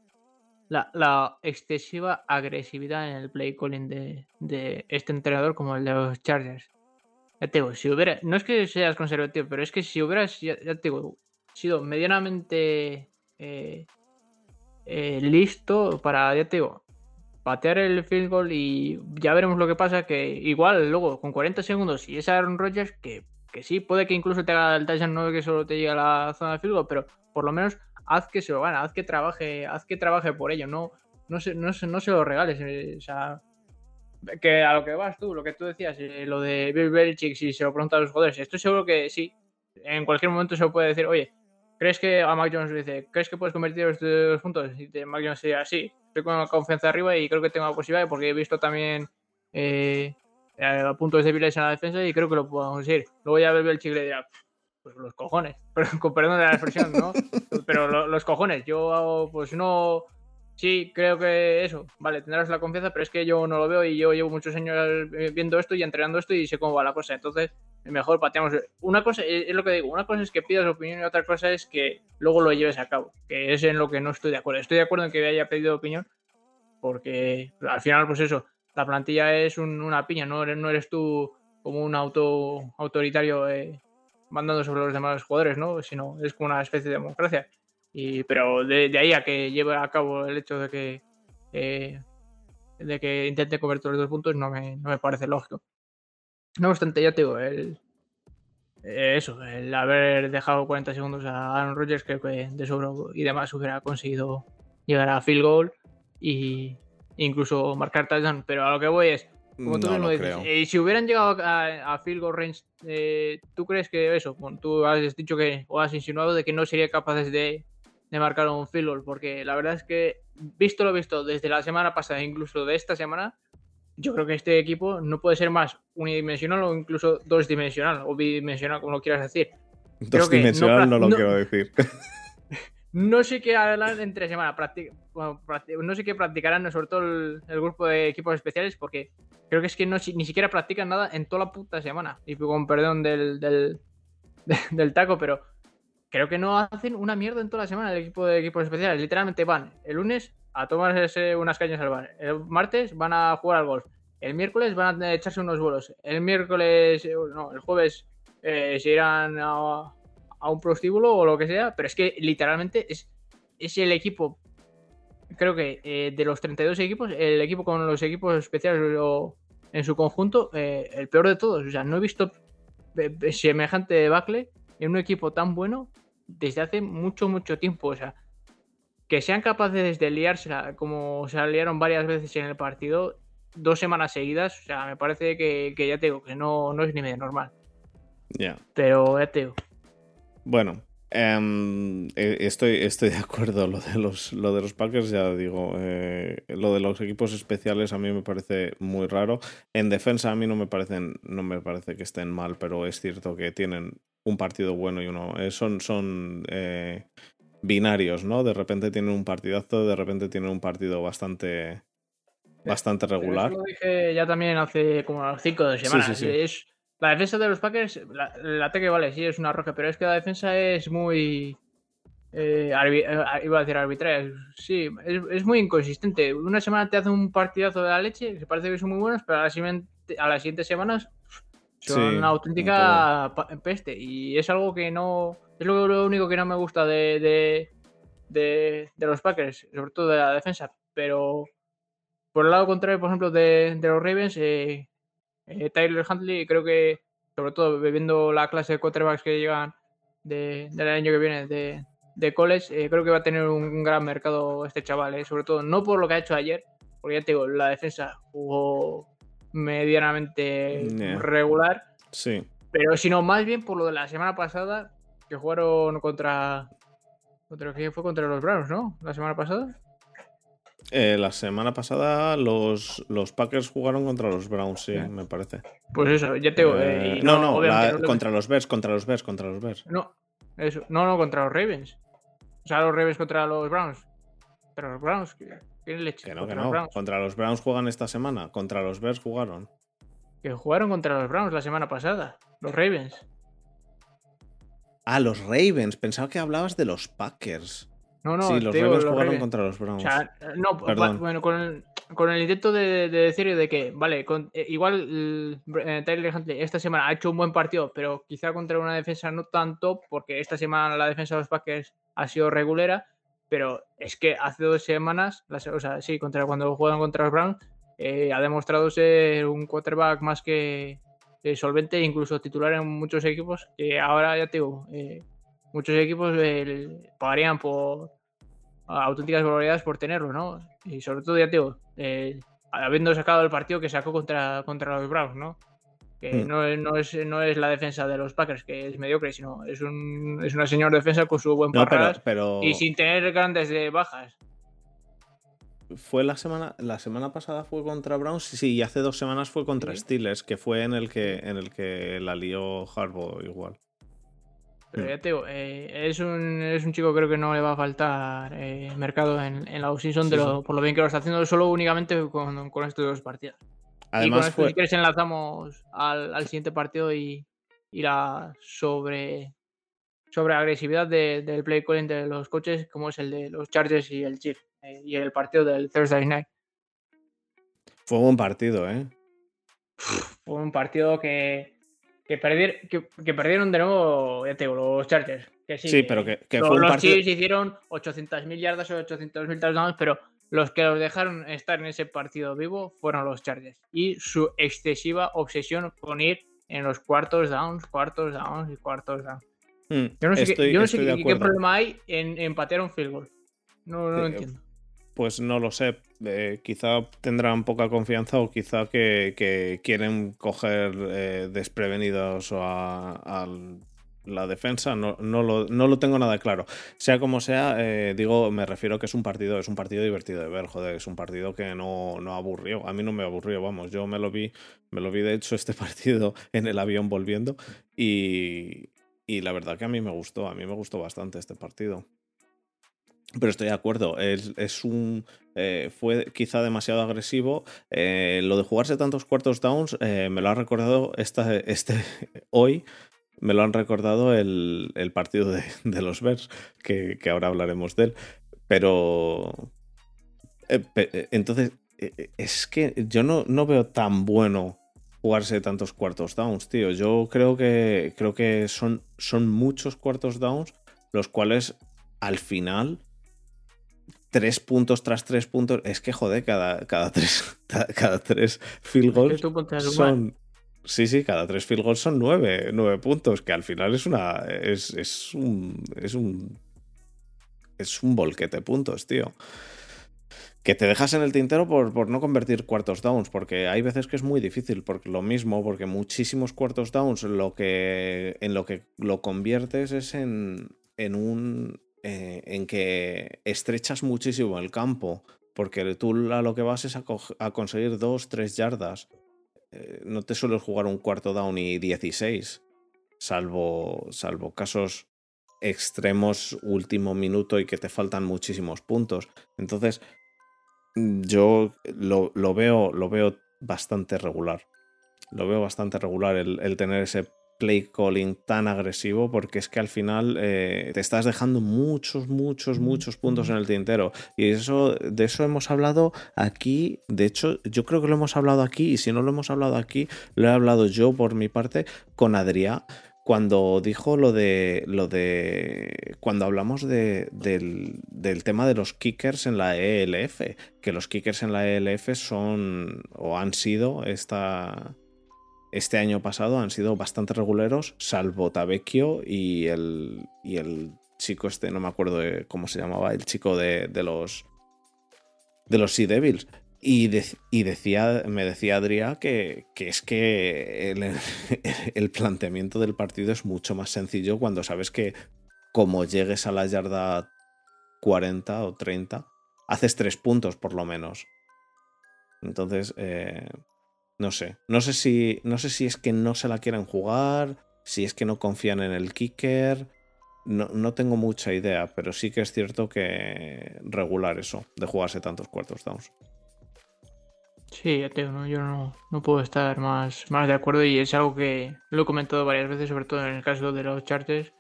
la, excesiva agresividad en el play calling de, este entrenador como el de los Chargers. Ya te digo, si hubiera, no es que seas conservativo, pero es que si hubieras, ya, te digo, sido medianamente eh, eh, listo para, ya te digo, patear el field goal y ya veremos lo que pasa, que igual luego con 40 segundos y es Aaron Rodgers, que, que sí, puede que incluso te haga el touchdown, no que solo te llegue a la zona de field goal, pero por lo menos haz que se lo gane, haz que trabaje, haz que trabaje por ello, no, no, se, no, no se lo regales. Eh, o sea, que a lo que vas tú, lo que tú decías, eh, lo de Bill Belichick, si se lo pregunta a los jugadores, estoy seguro que sí, en cualquier momento se lo puede decir, oye, ¿crees que a Mac Jones le dice, ¿crees que puedes convertir dos puntos? Y Mac Jones diría, sí, estoy con confianza arriba y creo que tengo la posibilidad porque he visto también eh, puntos débiles en la defensa y creo que lo puedo conseguir. Luego ya el chicle y dirá, pues los cojones, [laughs] perdón de la expresión, ¿no? Pero los cojones, yo pues no Sí, creo que eso, vale, tendrás la confianza, pero es que yo no lo veo y yo llevo muchos años viendo esto y entrenando esto y sé cómo va la cosa. Entonces, mejor pateamos. Una cosa es lo que digo, una cosa es que pidas opinión y otra cosa es que luego lo lleves a cabo, que es en lo que no estoy de acuerdo. Estoy de acuerdo en que haya pedido opinión, porque al final, pues eso, la plantilla es una piña, no eres, no eres tú como un auto autoritario eh, mandando sobre los demás jugadores, ¿no? Sino es como una especie de democracia pero de, ahí a que lleve a cabo el hecho de que, eh, de que intente convertir los dos puntos no me, no me, parece lógico. No obstante, ya te digo, el, eh, eso, el haber dejado 40 segundos a Aaron Rodgers, creo que de sobro y demás hubiera conseguido llegar a field goal e incluso marcar touchdown. Pero a lo que voy es, como tú mismo dices, y si hubieran llegado a, field goal range, eh, ¿tú crees que eso? tú has dicho que, o has insinuado de que no sería capaces de, de marcar un field goal, porque la verdad es que, visto lo visto desde la semana pasada, incluso de esta semana, yo creo que este equipo no puede ser más unidimensional o incluso dos-dimensional o bidimensional, como lo quieras decir. Dos-dimensional no, lo quiero decir. [laughs] no sé qué harán entre semana. no sé qué practicarán, sobre todo el, grupo de equipos especiales, porque creo que es que no, ni siquiera practican nada en toda la puta semana. Y con perdón del, del, [laughs] del taco, pero creo que no hacen una mierda en toda la semana el equipo de equipos especiales. Literalmente van el lunes a tomarse unas cañas al bar. El martes van a jugar al golf. El miércoles van a echarse unos vuelos. El miércoles, eh, no, el jueves eh, se irán a, un prostíbulo o lo que sea. Pero es que literalmente es, es el equipo, creo que eh, de los 32 equipos, el equipo con los equipos especiales en su conjunto, el peor de todos. O sea, no he visto semejante bacle en un equipo tan bueno desde hace mucho, mucho tiempo. O sea, que sean capaces de liársela como se liaron varias veces en el partido, dos semanas seguidas, o sea, me parece que, ya te digo, que no, no es ni medio normal. Ya. Pero ya te digo. Bueno, em, e, estoy, estoy de acuerdo. Lo de los, lo de los Packers, ya digo, eh, lo de los equipos especiales a mí me parece muy raro. En defensa a mí no me parecen, no me parece que estén mal, pero es cierto que tienen un partido bueno y uno. Eh, son son eh, binarios, ¿no? De repente tienen un partidazo, de repente tienen un partido bastante bastante regular. lo dije ya también hace como cinco semanas. Es, la defensa de los Packers, la, el ataque vale, sí es una roja, pero es que la defensa es muy. Eh, iba a decir arbitraria, sí, es, muy inconsistente. Una semana te hace un partidazo de la leche, que parece que son muy buenos, pero a, la a las siguientes semanas son una auténtica peste. Y es algo que no. Es lo, único que no me gusta de, de, los Packers, sobre todo de la defensa. Pero por el lado contrario, por ejemplo, de, los Ravens, eh, eh, Tyler Huntley, creo que, sobre todo viendo la clase de quarterbacks que llegan del año que viene de, de college, eh, creo que va a tener un, gran mercado este chaval. sobre todo, no por lo que ha hecho ayer, porque ya te digo, la defensa jugó medianamente regular. Sí. Pero sino más bien por lo de la semana pasada, que jugaron contra. ¿Contra qué fue? Contra los Browns, ¿no? La semana pasada. Eh, la semana pasada los, los Packers jugaron contra los Browns, sí, me parece. Pues eso, ya tengo. Eh, no, no, contra los Bears, contra los Bears, contra los Bears. No, eso. No, no, contra los Ravens. O sea, los Ravens contra los Browns. Pero los Browns, que no, que no. Contra los Browns juegan esta semana. Contra los Bears jugaron. Que jugaron contra los Browns la semana pasada. Los Ravens. Ah, los Ravens. Pensaba que hablabas de los Packers. No, no, sí, los Ravens jugaron contra los Browns. O sea, no, bueno, con el, con el intento de, decir de que, vale, con, eh, igual eh, Tyler Huntley esta semana ha hecho un buen partido, pero quizá contra una defensa no tanto, porque esta semana la defensa de los Packers ha sido regulera pero es que hace dos semanas, o sea, sí, contra, cuando juegan contra los Browns, eh, ha demostrado ser un quarterback más que solvente, incluso titular en muchos equipos, que ahora ya te digo, eh, muchos equipos pagarían por auténticas barbaridades por tenerlo, ¿no? Y sobre todo, ya te digo, eh, habiendo sacado el partido que sacó contra, contra los Browns, ¿no? Que Mm. no, es- no, es, no es la defensa de los Packers, que es mediocre, sino es, un, es una señor defensa con su buen No, pero, parras pero y sin tener grandes de bajas. fue la semana, la semana pasada fue contra Browns, sí, y hace dos semanas fue contra Sí. Steelers, que fue en el que, en el que la lió Harbaugh igual. Pero ya te digo, eh, es, un, es un chico creo que no le va a faltar eh, mercado en, en la offseason Sí, por lo bien que lo está haciendo solo únicamente con, con estos dos partidos. y con Además esto, fue, si quieres, enlazamos al, al siguiente partido y, y la sobre, sobre agresividad de- del play calling de los coches, como es el de los Chargers y el Chief, eh, y el partido del Thursday night. fue un buen partido, ¿eh? Fue un partido que, que, perdier- que, que perdieron de nuevo, ya te digo, los Chargers. Que sí, Sí, pero que- que lo- fue un los partido- Chiefs hicieron 800.000 yardas o 800.000 touchdowns, pero los que los dejaron estar en ese partido vivo fueron los Chargers. Y su excesiva obsesión con ir en los cuartos downs, cuartos downs y cuartos downs. Mm, Yo no sé, qué- yo no sé qué, problema hay en, en patear un field goal. No, no lo Eh, entiendo. Pues no lo sé. eh, quizá tendrán poca confianza o quizá que, quieren coger eh, desprevenidos a, a la defensa. No, no, lo, no lo tengo nada claro. Sea como sea, eh, digo, me refiero que es un partido, es un partido divertido de ver, joder, es un partido que no, no aburrió. A mí no me aburrió, vamos. Yo me lo vi, me lo vi de hecho este [laughs] partido en el avión volviendo. Y, y la verdad que a mí me gustó, a mí me gustó bastante este partido. Pero estoy de acuerdo, es, es un. eh, fue quizá demasiado agresivo. Eh, lo de jugarse tantos cuartos downs eh, me lo ha recordado esta, este, [laughs] hoy. Me lo han recordado el, el partido de, de los Bears, que, que ahora hablaremos de él. Pero. pe- entonces, es que yo no, no veo tan bueno jugarse tantos cuartos downs, tío. Yo creo que, creo que son, son muchos cuartos downs, los cuales al final tres puntos tras tres puntos. Es que joder, cada, cada tres, [laughs] cada tres field goals son. Sí, sí, cada tres field goals son nueve, nueve puntos, que al final es una. Es, es un. Es un. Es un volquete de puntos, tío. Que te dejas en el tintero por, por no convertir cuartos downs, porque hay veces que es muy difícil, porque lo mismo, porque muchísimos cuartos downs lo que, en lo que lo conviertes es en, en un. Eh, en que estrechas muchísimo el campo, porque tú a lo que vas es a, co- a conseguir dos, tres yardas. Eh, no te sueles jugar un cuarto down y 16, salvo, salvo casos extremos último minuto y que te faltan muchísimos puntos. Entonces, mm, yo lo, lo veo, lo veo bastante regular. Lo veo bastante regular el, el tener ese play calling tan agresivo porque es que al final eh, te estás dejando muchos, muchos, muchos puntos en el tintero. Y eso, de eso hemos hablado aquí. De hecho, yo creo que lo hemos hablado aquí. Y si no lo hemos hablado aquí, lo he hablado yo por mi parte con Adrián. Cuando dijo lo de. lo de. Cuando hablamos de, del, del tema de los kickers en la ELF. Que los kickers en la ELF son. o han sido esta. Este año pasado han sido bastante reguleros, salvo Tabecchio y el, y el chico este, no me acuerdo de cómo se llamaba, el chico de, los de los Sea Devils. Y, de- y decía, me decía Adrián que, que es que el, [laughs] el planteamiento del partido es mucho más sencillo cuando sabes que como llegues a la yarda 40 o 30, haces tres puntos por lo menos. Entonces, eh, no sé. No sé si. No sé si es que no se la quieren jugar. Si es que no confían en el kicker. No, no tengo mucha idea, pero sí que es cierto que regular eso, de jugarse tantos cuartos downs. Sí, ya te digo, ¿no? yo no, no puedo estar más, más de acuerdo y es algo que lo he comentado varias veces, sobre todo en el caso de los Chargers,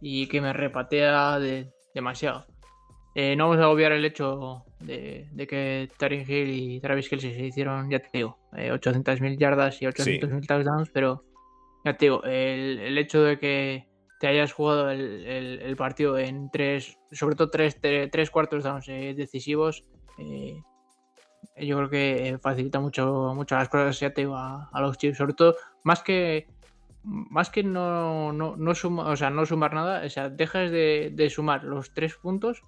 y que me repatea de- demasiado. Eh, no vamos a obviar el hecho de, de que Taryn Hill y Travis Kelsey se hicieron, ya te digo, eh, 800.000 yardas y 800.000 touchdowns, pero ya te digo, el, el hecho de que te hayas jugado el, el- el partido en tres, sobre todo tres, tre- tres cuartos downs eh, decisivos, eh, yo creo que facilita mucho, mucho las cosas ya te digo, a, a los Chiefs, sobre todo, más que más que no, no, no suma- o sea, no sumar nada, o sea, dejas de, de sumar los tres puntos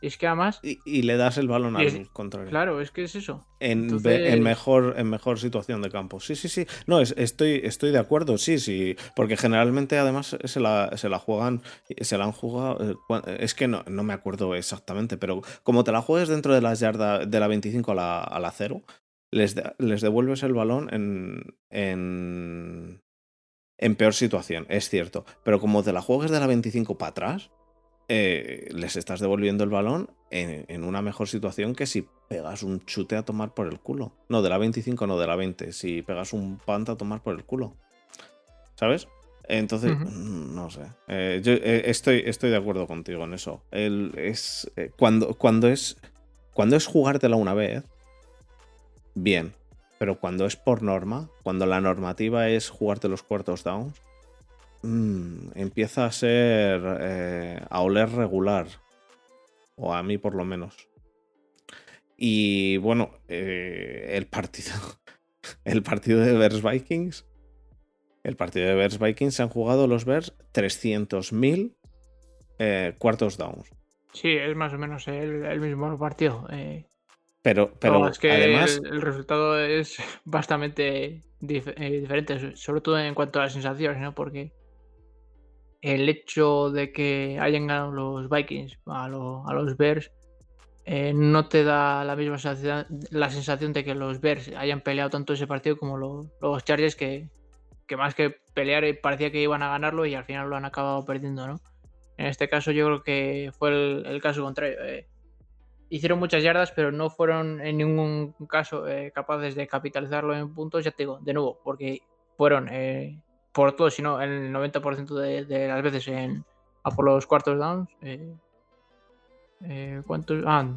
es que además. Y, le das el balón al contrario. Claro, es que es eso. En, mejor, en mejor situación de campo. Sí, sí, sí. No, estoy, estoy de acuerdo, sí, sí. Porque generalmente además se la, se la juegan, se la han jugado. Eh, es que no, no me acuerdo exactamente, pero como te la juegues dentro de las yardas de la 25 a la, a la 0, les, les devuelves el balón en, en, en peor situación, es cierto. Pero como te la juegues de la 25 para atrás eh, les estás devolviendo el balón en, una mejor situación que si pegas un chute a tomar por el culo. No, de la 25, no, de la 20. Si pegas un panta a tomar por el culo. ¿Sabes? Entonces, mm, no sé. Eh, yo eh, estoy, estoy de acuerdo contigo en eso. es, cuando, cuando, es, cuando es jugártela una vez, bien. Pero cuando es por norma, cuando la normativa es jugarte los cuartos downs, Mm, empieza a ser. Eh, a oler regular. O a mí, por lo menos. Y bueno, eh, el partido. [laughs] El partido de Bears Vikings. El partido de Bears Vikings se han jugado los Bears 300.000 eh, cuartos downs. Sí, es más o menos el, mismo partido. Pero, pero es que además. El, resultado es [laughs] bastante diferente, sobre todo en cuanto a las sensaciones, ¿no? Porque el hecho de que hayan ganado los Vikings a, los Bears eh, no te da la misma sensación, la sensación de que los Bears hayan peleado tanto ese partido como los, Chargers que, más que pelear eh, parecía que iban a ganarlo y al final lo han acabado perdiendo, ¿no? En este caso yo creo que fue el, caso contrario. Eh. hicieron muchas yardas, pero no fueron en ningún caso capaces de capitalizarlo en puntos, ya te digo, de nuevo, porque fueron por todo, sino el 90% de, las veces en, a por los cuartos downs. Eh, eh, ¿Cuántos? Ah,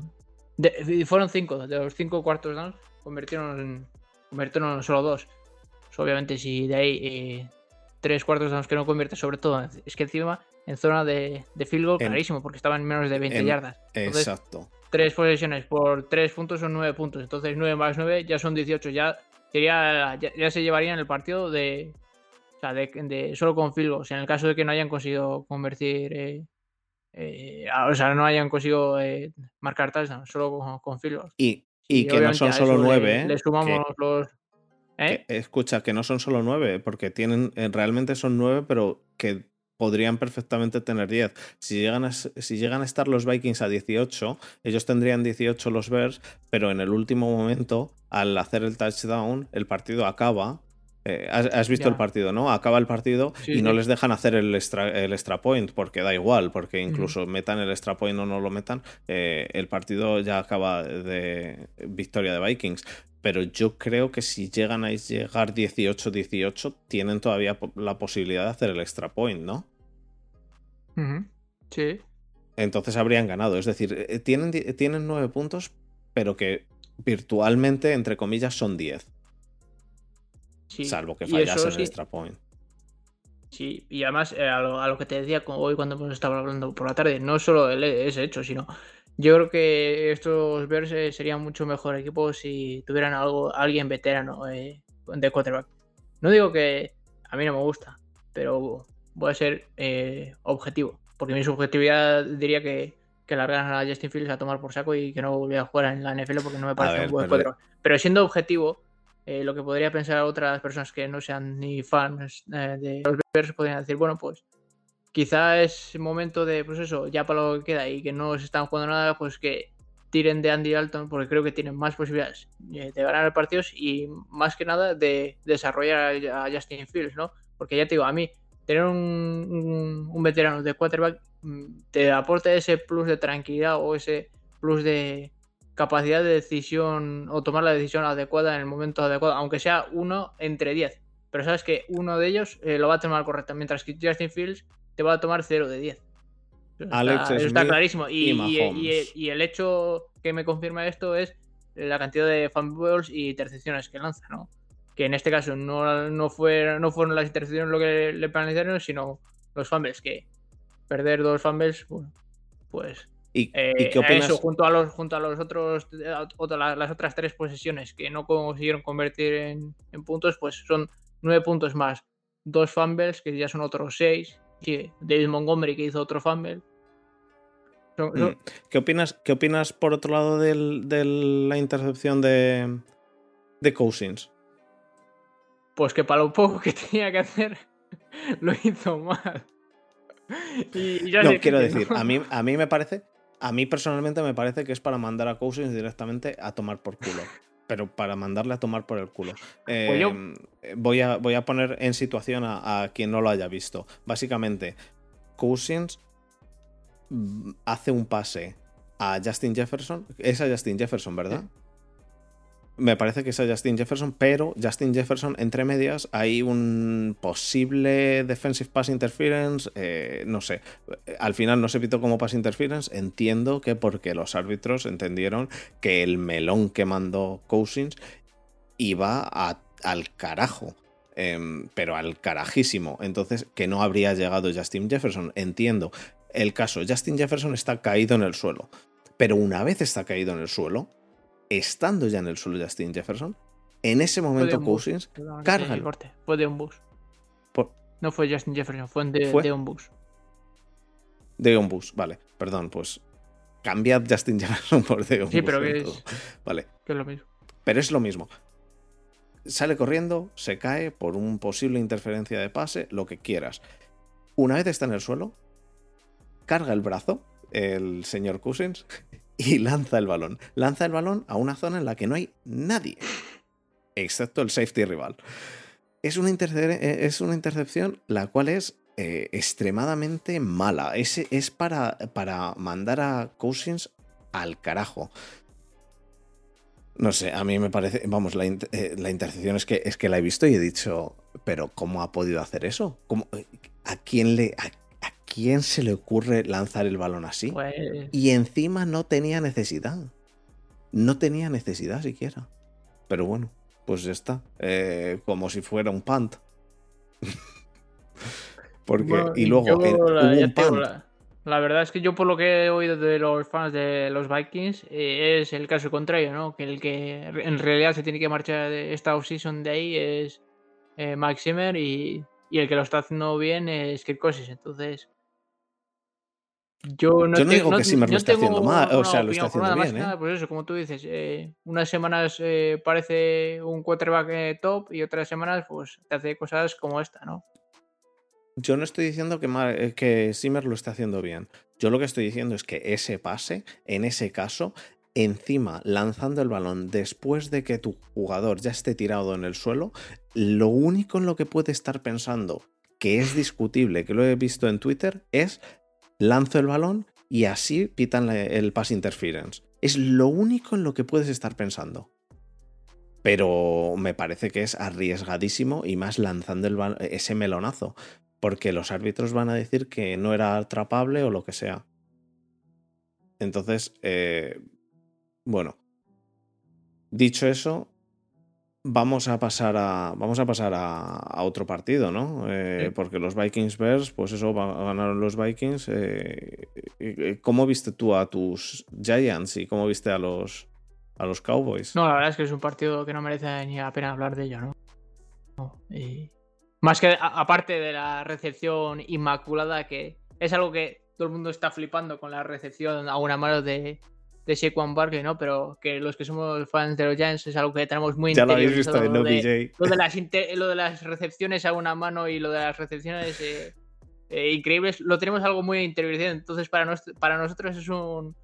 fueron cinco. De los cinco cuartos downs, convirtieron en, convirtieron en solo dos. Pues obviamente, si de ahí eh, tres cuartos downs que no convierte, sobre todo, es que encima en zona de, de field goal, clarísimo, porque estaban en menos de 20 yardas. exacto. Tres posesiones por tres puntos son nueve puntos. Entonces, 9 más 9 ya son 18. Ya, sería, ya, ya se llevarían el partido de, de, solo con filgos. En el caso de que no hayan conseguido convertir, eh, eh, o sea, no hayan conseguido eh, marcar touchdown, solo con, con. Y, que no son solo nueve. Le, sumamos los. escucha, que no son solo nueve, porque tienen, realmente son nueve, pero que podrían perfectamente tener 10. Si llegan, a, si llegan a estar los Vikings a 18, ellos tendrían 18 los Bears, pero en el último momento, al hacer el touchdown, el partido acaba eh, has, visto el partido, ¿no? Acaba el partido y no les dejan hacer el extra, el extra point porque da igual, porque incluso metan el extra point o no lo metan, eh, el partido ya acaba de victoria de Vikings. Pero yo creo que si llegan a llegar 18-18, tienen todavía la posibilidad de hacer el extra point, ¿no? Sí. Entonces habrían ganado. Es decir, eh, tienen, tienen 9 puntos, pero que virtualmente, entre comillas, son 10. Salvo que fallas en el extra point. Sí, y además eh, a, lo, que te decía hoy cuando hemos estado hablando por la tarde, no solo ese hecho, sino yo creo que estos Bears eh, serían mucho mejor equipo si tuvieran algo, alguien veterano eh, de quarterback. No digo que a mí no me gusta, pero voy a ser objetivo, porque mi subjetividad diría que, que largan a Justin Fields a tomar por saco y que no volviera a jugar en la NFL porque no me parece un buen pero... Pero siendo objetivo, eh, lo que podría pensar otras personas que no sean ni fans eh, de los Bears podrían decir, bueno, pues quizá es momento de, pues eso, ya para lo que queda y que no se están jugando nada, pues que tiren de Andy Dalton porque creo que tienen más posibilidades de ganar partidos y más que nada de desarrollar a Justin Fields, ¿no? Porque ya te digo, a mí tener un, un veterano de quarterback mm, te aporta ese plus de tranquilidad o ese plus de, capacidad de decisión o tomar la decisión adecuada en el momento adecuado, aunque sea uno entre 10. Pero sabes que uno de ellos eh, lo va a tomar correcto, mientras que Justin Fields te va a tomar 0 de 10. Eso está, clarísimo. Y, el hecho que me confirma esto es la cantidad de fumbles y intercepciones que lanza, ¿no? Que en este caso no, no, fue, no fueron las intercepciones lo que le penalizaron, sino los fumbles, que perder dos fumbles, bueno, pues ¿Y, eh, qué opinas? Eso, junto a los, junto a los otros, las otras tres posesiones que no consiguieron convertir en, puntos, pues son nueve puntos más. Dos fumbles, que ya son otros seis. David Montgomery, que hizo otro fumble. Mm. ¿Qué, opinas, ¿Qué opinas, por otro lado, de la intercepción de, de Cousins? Pues que para lo poco que [laughs] tenía que hacer, [laughs] lo hizo mal. [laughs] no, quiero decir, a mí, a mí me parece, a mí personalmente me parece que es para mandar a Cousins directamente a tomar por culo. [laughs] Pero para mandarle a tomar por el culo. Pues em, voy, a, voy a poner en situación a, quien no lo haya visto. Básicamente, Cousins mm, hace un pase a Justin Jefferson. Es a Justin Jefferson, ¿verdad? Me parece que es Justin Jefferson, pero Justin Jefferson, entre medias, hay un posible defensive pass interference, eh, no sé, al final no se pitó como pass interference, entiendo que porque los árbitros entendieron que el melón que mandó Cousins iba al carajo. Em, pero al carajísimo. Entonces, que no habría llegado Justin Jefferson. Entiendo. El caso, Justin Jefferson está caído en el suelo. Pero una vez está caído en el suelo, estando ya en el suelo Justin Jefferson, en ese momento Cousins carga. Fue de un bus. No fue Justin Jefferson, fue de, un bus. De un bus, vale. Perdón, pues cambiad Justin Jefferson [laughs] por de un sí, pero que es... Vale. Que es lo mismo. Pero es lo mismo. Sale corriendo, se cae por un posible interferencia de pase, lo que quieras. Una vez está en el suelo, carga el brazo, el señor Cousins, y [laughs] lanza el balón. Lanza el balón a una zona en la que no hay nadie, excepto el safety rival. Es una, eh, es una intercepción la cual es eh, extremadamente mala. Es, es para, para mandar a Cousins al carajo. No sé, a mí me parece, vamos, la, eh, intercepción es que, es que la he visto y he dicho, pero ¿cómo ha podido hacer eso? ¿Cómo, ¿A quién le, quién se le ocurre lanzar el balón así? Pues y encima no tenía necesidad. No tenía necesidad siquiera. Pero bueno, pues ya está. Eh, como si fuera un punt. [laughs] Porque, y luego, la, verdad es que yo por lo que he oído de los fans de los Vikings, eh, es el caso contrario, ¿no? Que el que en realidad se tiene que marchar de esta offseason de ahí es eh, Max Zimmer y, el que lo está haciendo bien es Kirk Cousins. Entonces, yo no, digo que Simmer lo esté haciendo mal, o sea, lo está haciendo bien. ¿eh? pues eso, como tú dices, eh, unas semanas eh, parece un quarterback eh, top y otras semanas pues te hace cosas como esta, ¿no? Yo no estoy diciendo que, que Simmer lo esté haciendo bien. Yo lo que estoy diciendo es que ese pase, en ese caso, encima lanzando el balón después de que tu jugador ya esté tirado en el suelo, lo único en lo que puede estar pensando que es discutible, que lo he visto en Twitter, es lanzo el balón y así pitan el pass interference. Es lo único en lo que puedes estar pensando. Pero me parece que es arriesgadísimo y más lanzando ese melonazo. Porque los árbitros van a decir que no era atrapable o lo que sea. Entonces, eh, bueno. Dicho eso, Vamos a pasar a, vamos a, pasar a, otro partido, ¿no? Eh, porque los Vikings Bears, pues eso, ganaron los Vikings. Eh, eh, ¿Cómo viste tú a tus Giants y cómo viste a los, a los Cowboys? No, la verdad es que es un partido que no merece ni la pena hablar de ello, ¿no? Más que aparte de la recepción inmaculada, que es algo que todo el mundo está flipando con la recepción a una mano de, de Saquon Barkley, ¿no? Pero que los que somos fans de los Giants es algo que tenemos muy Ya lo habéis visto en lo, de, lo, de las lo de las recepciones a una mano y lo de las recepciones eh, eh, increíbles, lo tenemos algo muy interiorizado. Entonces, para, para nosotros es un.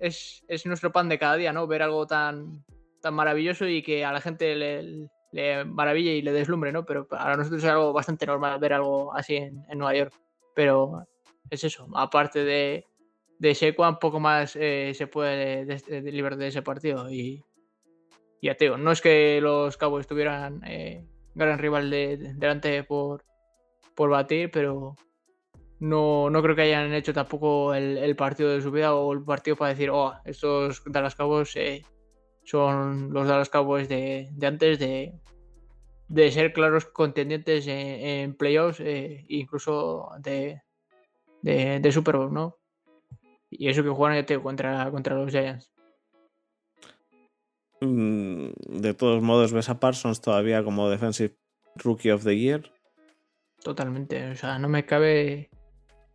Es, es, nuestro pan de cada día, ¿no? Ver algo tan, tan maravilloso y que a la gente le, le maraville y le deslumbre, ¿no? Pero para nosotros es algo bastante normal ver algo así en, en Nueva York. Pero es eso, aparte de, de Shequan poco más eh, se puede liberar de ese partido. Y ya no es que los Cowboys tuvieran eh, gran rival de, delante por, por batir, pero no, no creo que hayan hecho tampoco el, partido de su vida o el partido para decir, oh, estos Dallas Cowboys eh, son los Dallas Cowboys de, de antes de, de ser claros contendientes en, playoffs, incluso de, de, de Super Bowl, ¿no? Y eso que jugaron contra, contra los Giants. Mm, de todos modos, ves a Parsons todavía como Defensive Rookie of the Year. Totalmente. O sea, no me cabe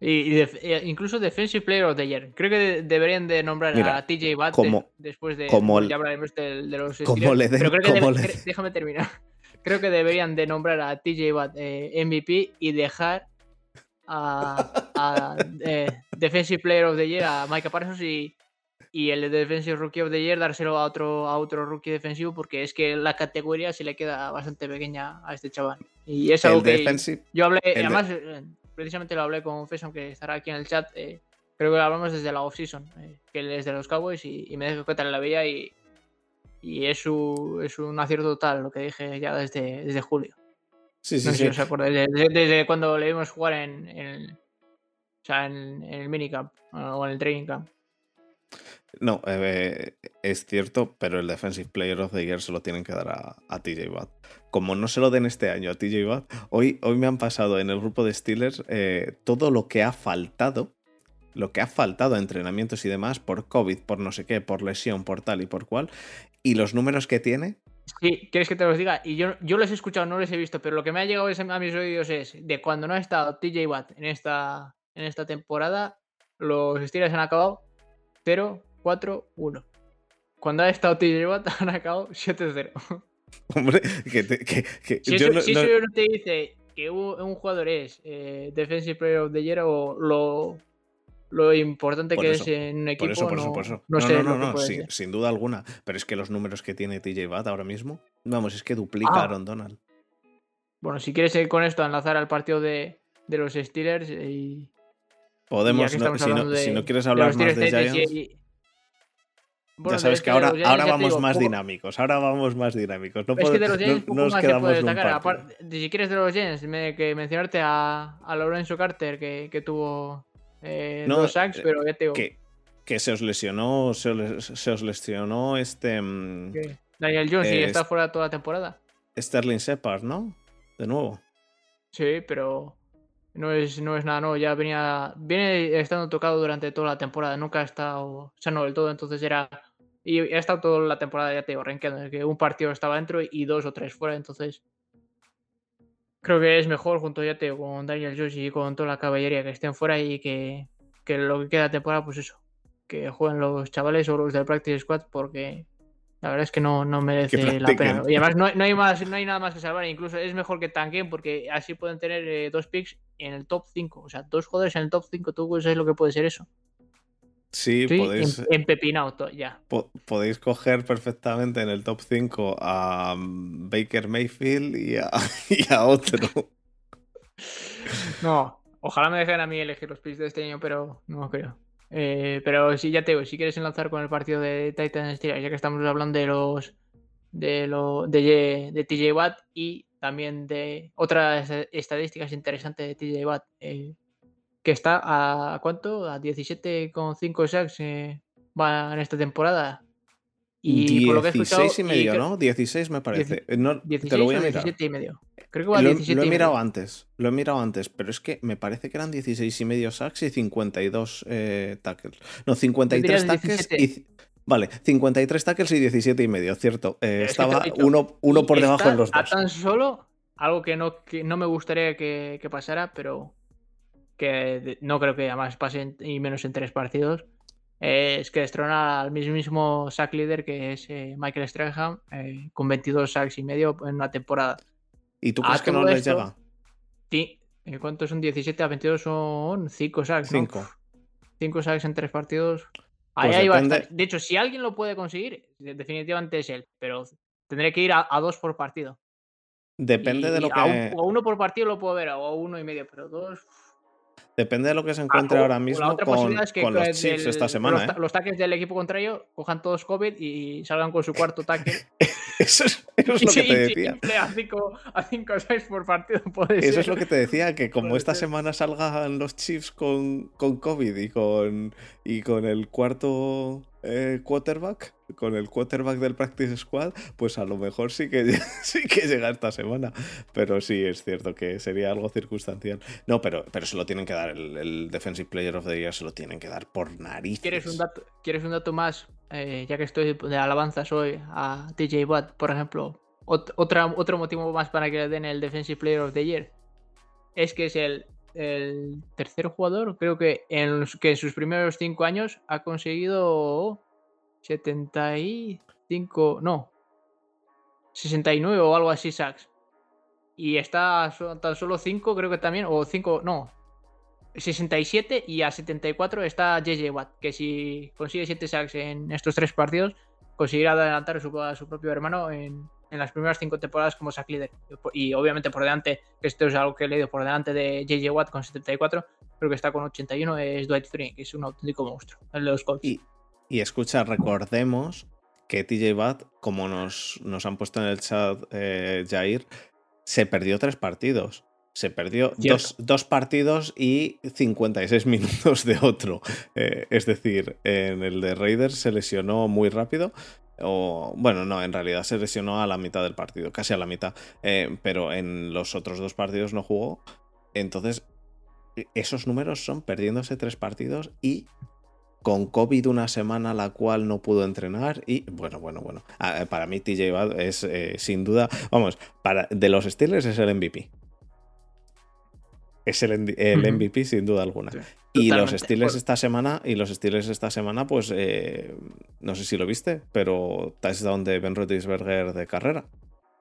Y, incluso Defensive Player of the Year. Creo que deberían de nombrar a TJ Watt después de. Como ya hablaremos de, los. Como le pero creo que déjame terminar. [laughs] Creo que deberían de nombrar a TJ Watt eh, MVP y dejar a, eh, Defensive Player of the Year a Micah Parsons y, y el Defensive Rookie of the Year dárselo a otro, a otro rookie defensivo porque es que la categoría se le queda bastante pequeña a este chaval. Y es algo que yo hablé, además eh, precisamente lo hablé con Feson que estará aquí en el chat, creo que lo hablamos desde la off-season, que él es de los Cowboys y, me dejó cuenta en la veía y y es, es un acierto total lo que dije ya desde, desde julio. Sí, sí, sí. desde, cuando le vimos jugar en, en, en, el minicamp o en el training camp. No, eh, es cierto, pero el Defensive Player of the Year se lo tienen que dar a, a TJ Watt. Como no se lo den este año a TJ Watt, hoy, hoy me han pasado en el grupo de Steelers eh, todo lo que ha faltado lo que ha faltado a entrenamientos y demás por COVID, por no sé qué, por lesión, por tal y por cual, y los números que tiene. Sí, ¿quieres que te los diga? Y yo, yo los he escuchado, no los he visto, pero lo que me ha llegado a mis oídos es de cuando no ha estado TJ Watt en esta, en esta temporada, los Steelers han acabado 0-4-1. Cuando ha estado TJ Watt [laughs] han acabado 7-0. [laughs] Hombre, que, que, si, eso, no, te dice que un jugador es eh, Defensive Player of the Year o lo lo importante que es en un equipo. Por eso, por eso, no, sé. No, no, no, sin, duda alguna. Pero es que los números que tiene TJ Watt ahora mismo, vamos, es que duplica a Aaron Donald. Bueno, si quieres ir con esto, enlazar al partido de, los Steelers y. Podemos, si, no, quieres hablar más de Giants. ya sabes que ahora, ahora vamos más dinámicos, ahora vamos más dinámicos. No es que de los Giants poco más se puede destacar. si quieres de los Giants, que mencionarte a, a Lorenzo Carter, que, que tuvo eh, no, dos sacks, pero ya te digo. Que, que se os lesionó, se os, lesionó este. Mm, Daniel Jones y está fuera toda la temporada. Sterling Shepard, ¿no? De nuevo. Sí, pero no es, no es nada no Ya venía. Viene estando tocado durante toda la temporada. Nunca ha estado sano del todo. Entonces era. Y ha estado toda la temporada, ya te digo, renqueando. Que un partido estaba dentro y dos o tres fuera. Entonces creo que es mejor junto ya te con Daniel Jones y con toda la caballería que estén fuera y que, que lo que queda de temporada, pues eso, que jueguen los chavales o los del Practice Squad porque la verdad es que no, no merece la pena. Y además no, no, hay más, no hay nada más que salvar, incluso es mejor que tanquen porque así pueden tener eh, dos picks en el top 5, o sea, dos jugadores en el top 5, tú sabes lo que puede ser eso. Sí, podéis. En, Pepinauto, ya. podéis coger perfectamente en el top 5 a mm, Baker Mayfield [laughs] y a, otro. No, ojalá me dejen a mí elegir los picks de este año, pero no creo. Eh, pero sí, ya te digo, si quieres enlazar con el partido de Titans ya que estamos hablando de los de lo de, de TJ Watt y también de otras estadísticas interesantes de TJ Watt. Eh, que está a ¿cuánto? A 17,5 sacks eh, va en esta temporada. Y por lo que he escuchado, y medio, ¿no? 16 me parece. Eh, no, 16 te lo voy a mirar. 17 y medio. Creo que va a 17 lo, he mirado antes, lo he mirado antes, pero es que me parece que eran 16 y medio sacks y 52 eh, tackles. No, 53 tackles y... Vale, 53 tackles y 17 y medio, cierto. Eh, estaba uno, uno por debajo en los dos. A tan solo, algo que no, que no me gustaría que, que pasara, pero que no creo que además pasen y menos en tres partidos, es que destrona al mismo sack leader que es eh, Michael Strahan eh, con 22 sacks y medio en una temporada. ¿Y tú crees que no les llega? Sí. ¿Cuántos son 17 a 22? Son 5 sacks. 5. 5 sacks en tres partidos. Ahí, ahí pues va De hecho, si alguien lo puede conseguir, definitivamente es él, pero tendré que ir a, dos por partido. Depende de lo que. A, uno por partido lo puedo ver, o a uno y medio, pero dos. Depende de lo que se ah, encuentre ahora mismo con, los Chiefs esta semana. Los, ¿eh? los, tackles del equipo contrario cojan todos COVID y salgan con su [laughs] cuarto tackle. eso, es, lo que te [laughs] decía. [laughs] A 5 a cinco, 6 por partido puede Eso es lo que te decía, que como esta semana salgan los Chiefs con, con COVID y con, y con el cuarto eh, quarterback, con el quarterback del Practice Squad, pues a lo mejor sí que, [laughs] sí que llega esta semana. Pero sí, es cierto que sería algo circunstancial. No, pero, pero se lo tienen que dar, el, Defensive Player of the Year se lo tienen que dar por nariz. ¿Quieres un dato, ¿quieres un dato más? Eh, ya que estoy de alabanzas hoy a TJ Watt, por ejemplo. otra, otro motivo más para que le den el Defensive Player of the Year es que es el el tercer jugador, creo que en, que en sus primeros cinco años ha conseguido 75, no, 69 o algo así sacks. Y está tan solo 5, creo que también, o 5, no, 67 y a 74 está JJ Watt, que si consigue 7 sacks en estos tres partidos, conseguirá adelantar a su, propio hermano en, las primeras 5 temporadas como sack leader. Y obviamente por delante, que esto es algo que he leído, por delante de JJ Watt con 74, creo que está con 81, es Dwight Free, que es un auténtico monstruo, el de los Colts. Y, y escucha, recordemos que TJ Watt, como nos, nos han puesto en el chat eh, Jair, se perdió tres partidos. Se perdió dos, partidos y 56 [laughs] minutos de otro. Eh, es decir, en el de Raiders se lesionó muy rápido. O, bueno, no, en realidad se lesionó a la mitad del partido, casi a la mitad. Eh, pero en los otros dos partidos no jugó. Entonces, esos números son perdiéndose tres partidos y con COVID una semana la cual no pudo entrenar y bueno, bueno, bueno. Para mí TJ Watt es sin duda, vamos, para, de los Steelers es el MVP es el, MVP sin duda alguna. y los Steelers esta semana, y los Steelers esta semana, pues eh, no sé si lo viste, pero touchdown de Ben Roethlisberger de carrera.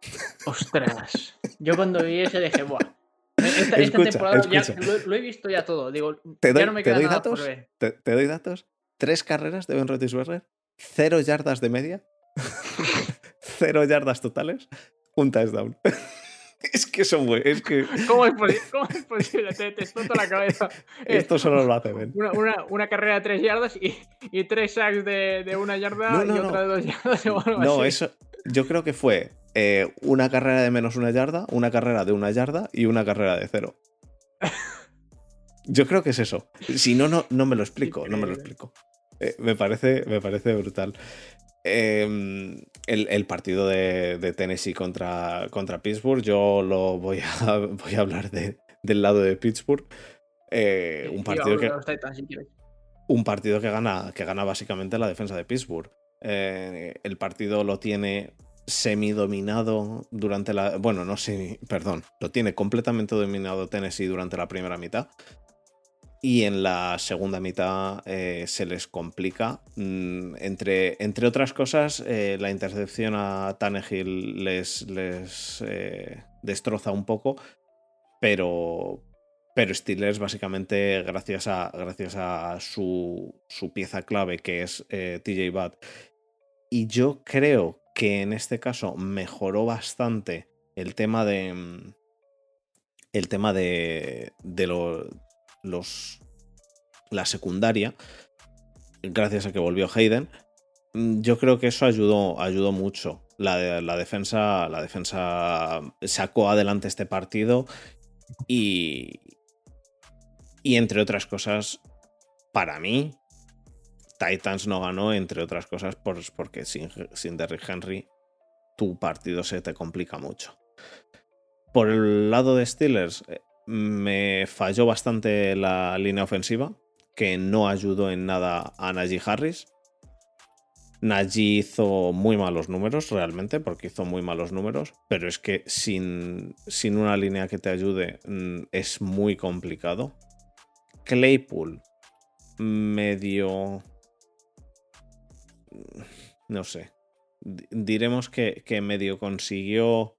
[laughs] Ostras, yo cuando vi ese dije, buah. Esta, temporada Ya, lo, he visto ya todo. Digo, ¿Te ya no me queda doy nada datos? por ver. Te, doy datos. Tres carreras de Ben Roethlisberger, cero yardas de media, [laughs] cero yardas totales, un touchdown. [laughs] [laughs] Es que son. Es que... [laughs] ¿Cómo, es posible? Te, te explota la cabeza. [laughs] Esto solo lo hace Ben. Una, una, una, carrera de tres yardas y, y tres sacks de, de, una yarda y otra de dos yardas. O algo no, eso. Yo creo que fue eh, una carrera de menos una yarda, una carrera de una yarda y una carrera de cero. Yo creo que es eso. Si no, no, no me lo explico. No me lo explico. Eh, me, parece, me parece brutal. Em, el, partido de, Tennessee contra, contra Pittsburgh, yo lo voy a, [laughs] voy a hablar del lado de Pittsburgh. Eh, un partido que. Un partido que gana, que gana básicamente la defensa de Pittsburgh. Eh, el partido lo tiene semi-dominado durante la. Bueno, no sé, perdón. Lo tiene completamente dominado Tennessee durante la primera mitad. Y en la segunda mitad eh, se les complica. Mm, entre, entre, otras cosas, eh, la intercepción a Tannehill les, les eh, destroza un poco. Pero, pero Steelers, básicamente, gracias a, gracias a su, su pieza clave, que es TJ Watt. Y yo creo que en este caso mejoró bastante el tema de. Mm, el tema de, de, lo, los, la secundaria, gracias a que volvió Hayden, mm, yo creo que eso ayudó, ayudó mucho. La, la, defensa, la defensa sacó adelante este partido y, y entre otras cosas, para mí, Titans no ganó, entre otras cosas, porque sin, sin Derrick Henry tu partido se te complica mucho. Por el lado de Steelers, eh, me falló bastante la línea ofensiva, que no ayudó en nada a Najee Harris. Najee hizo muy malos números realmente, porque hizo muy malos números, pero es que sin, sin una línea que te ayude mm, es muy complicado. Claypool, medio... No sé. Diremos que, que medio consiguió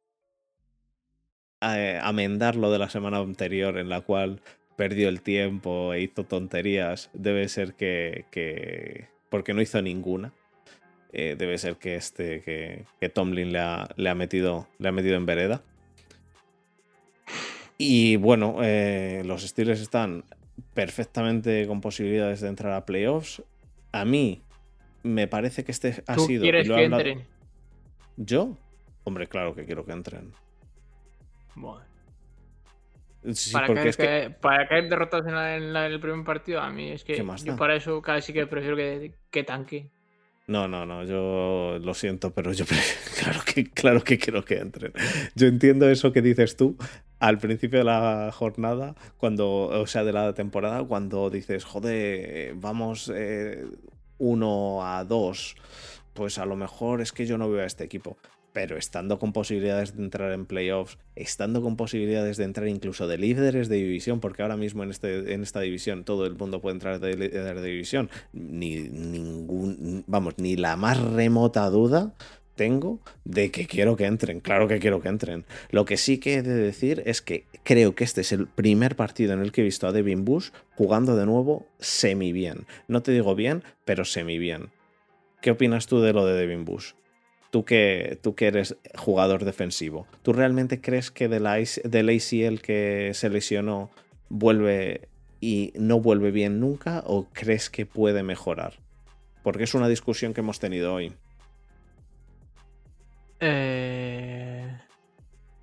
eh, amendar lo de la semana anterior en la cual perdió el tiempo e hizo tonterías. Debe ser que, porque no hizo ninguna. Eh, debe ser que este que, Tomlin le ha, le ha, metido le ha metido en vereda. Y bueno, eh, los Steelers están perfectamente con posibilidades de entrar a playoffs. A mí me parece que este ha sido. ¿Quieres que entren? ¿Yo? Hombre, claro que quiero que entren. Bueno. para, que, para caer derrotados en, el primer partido, a mí es que yo para eso casi que prefiero que, que tanque. No, no, no, yo lo siento, pero yo [laughs] claro que, claro que quiero que entren. Yo entiendo eso que dices tú al principio de la jornada, cuando, o sea, de la temporada, cuando dices, joder, vamos eh, uno a dos, pues a lo mejor es que yo no veo a este equipo. Pero estando con posibilidades de entrar en playoffs, estando con posibilidades de entrar incluso de líderes de división, porque ahora mismo en, este, en esta división todo el mundo puede entrar de líder de división, ni ningún, vamos, ni la más remota duda tengo de que quiero que entren. Claro que quiero que entren. Lo que sí que he de decir es que creo que este es el primer partido en el que he visto a Devin Bush jugando de nuevo semi bien. No te digo bien, pero semi bien. ¿Qué opinas tú de lo de Devin Bush? Tú que, tú que eres jugador defensivo, ¿tú realmente crees que del, ACL que se lesionó vuelve y no vuelve bien nunca o crees que puede mejorar? Porque es una discusión que hemos tenido hoy. Eh,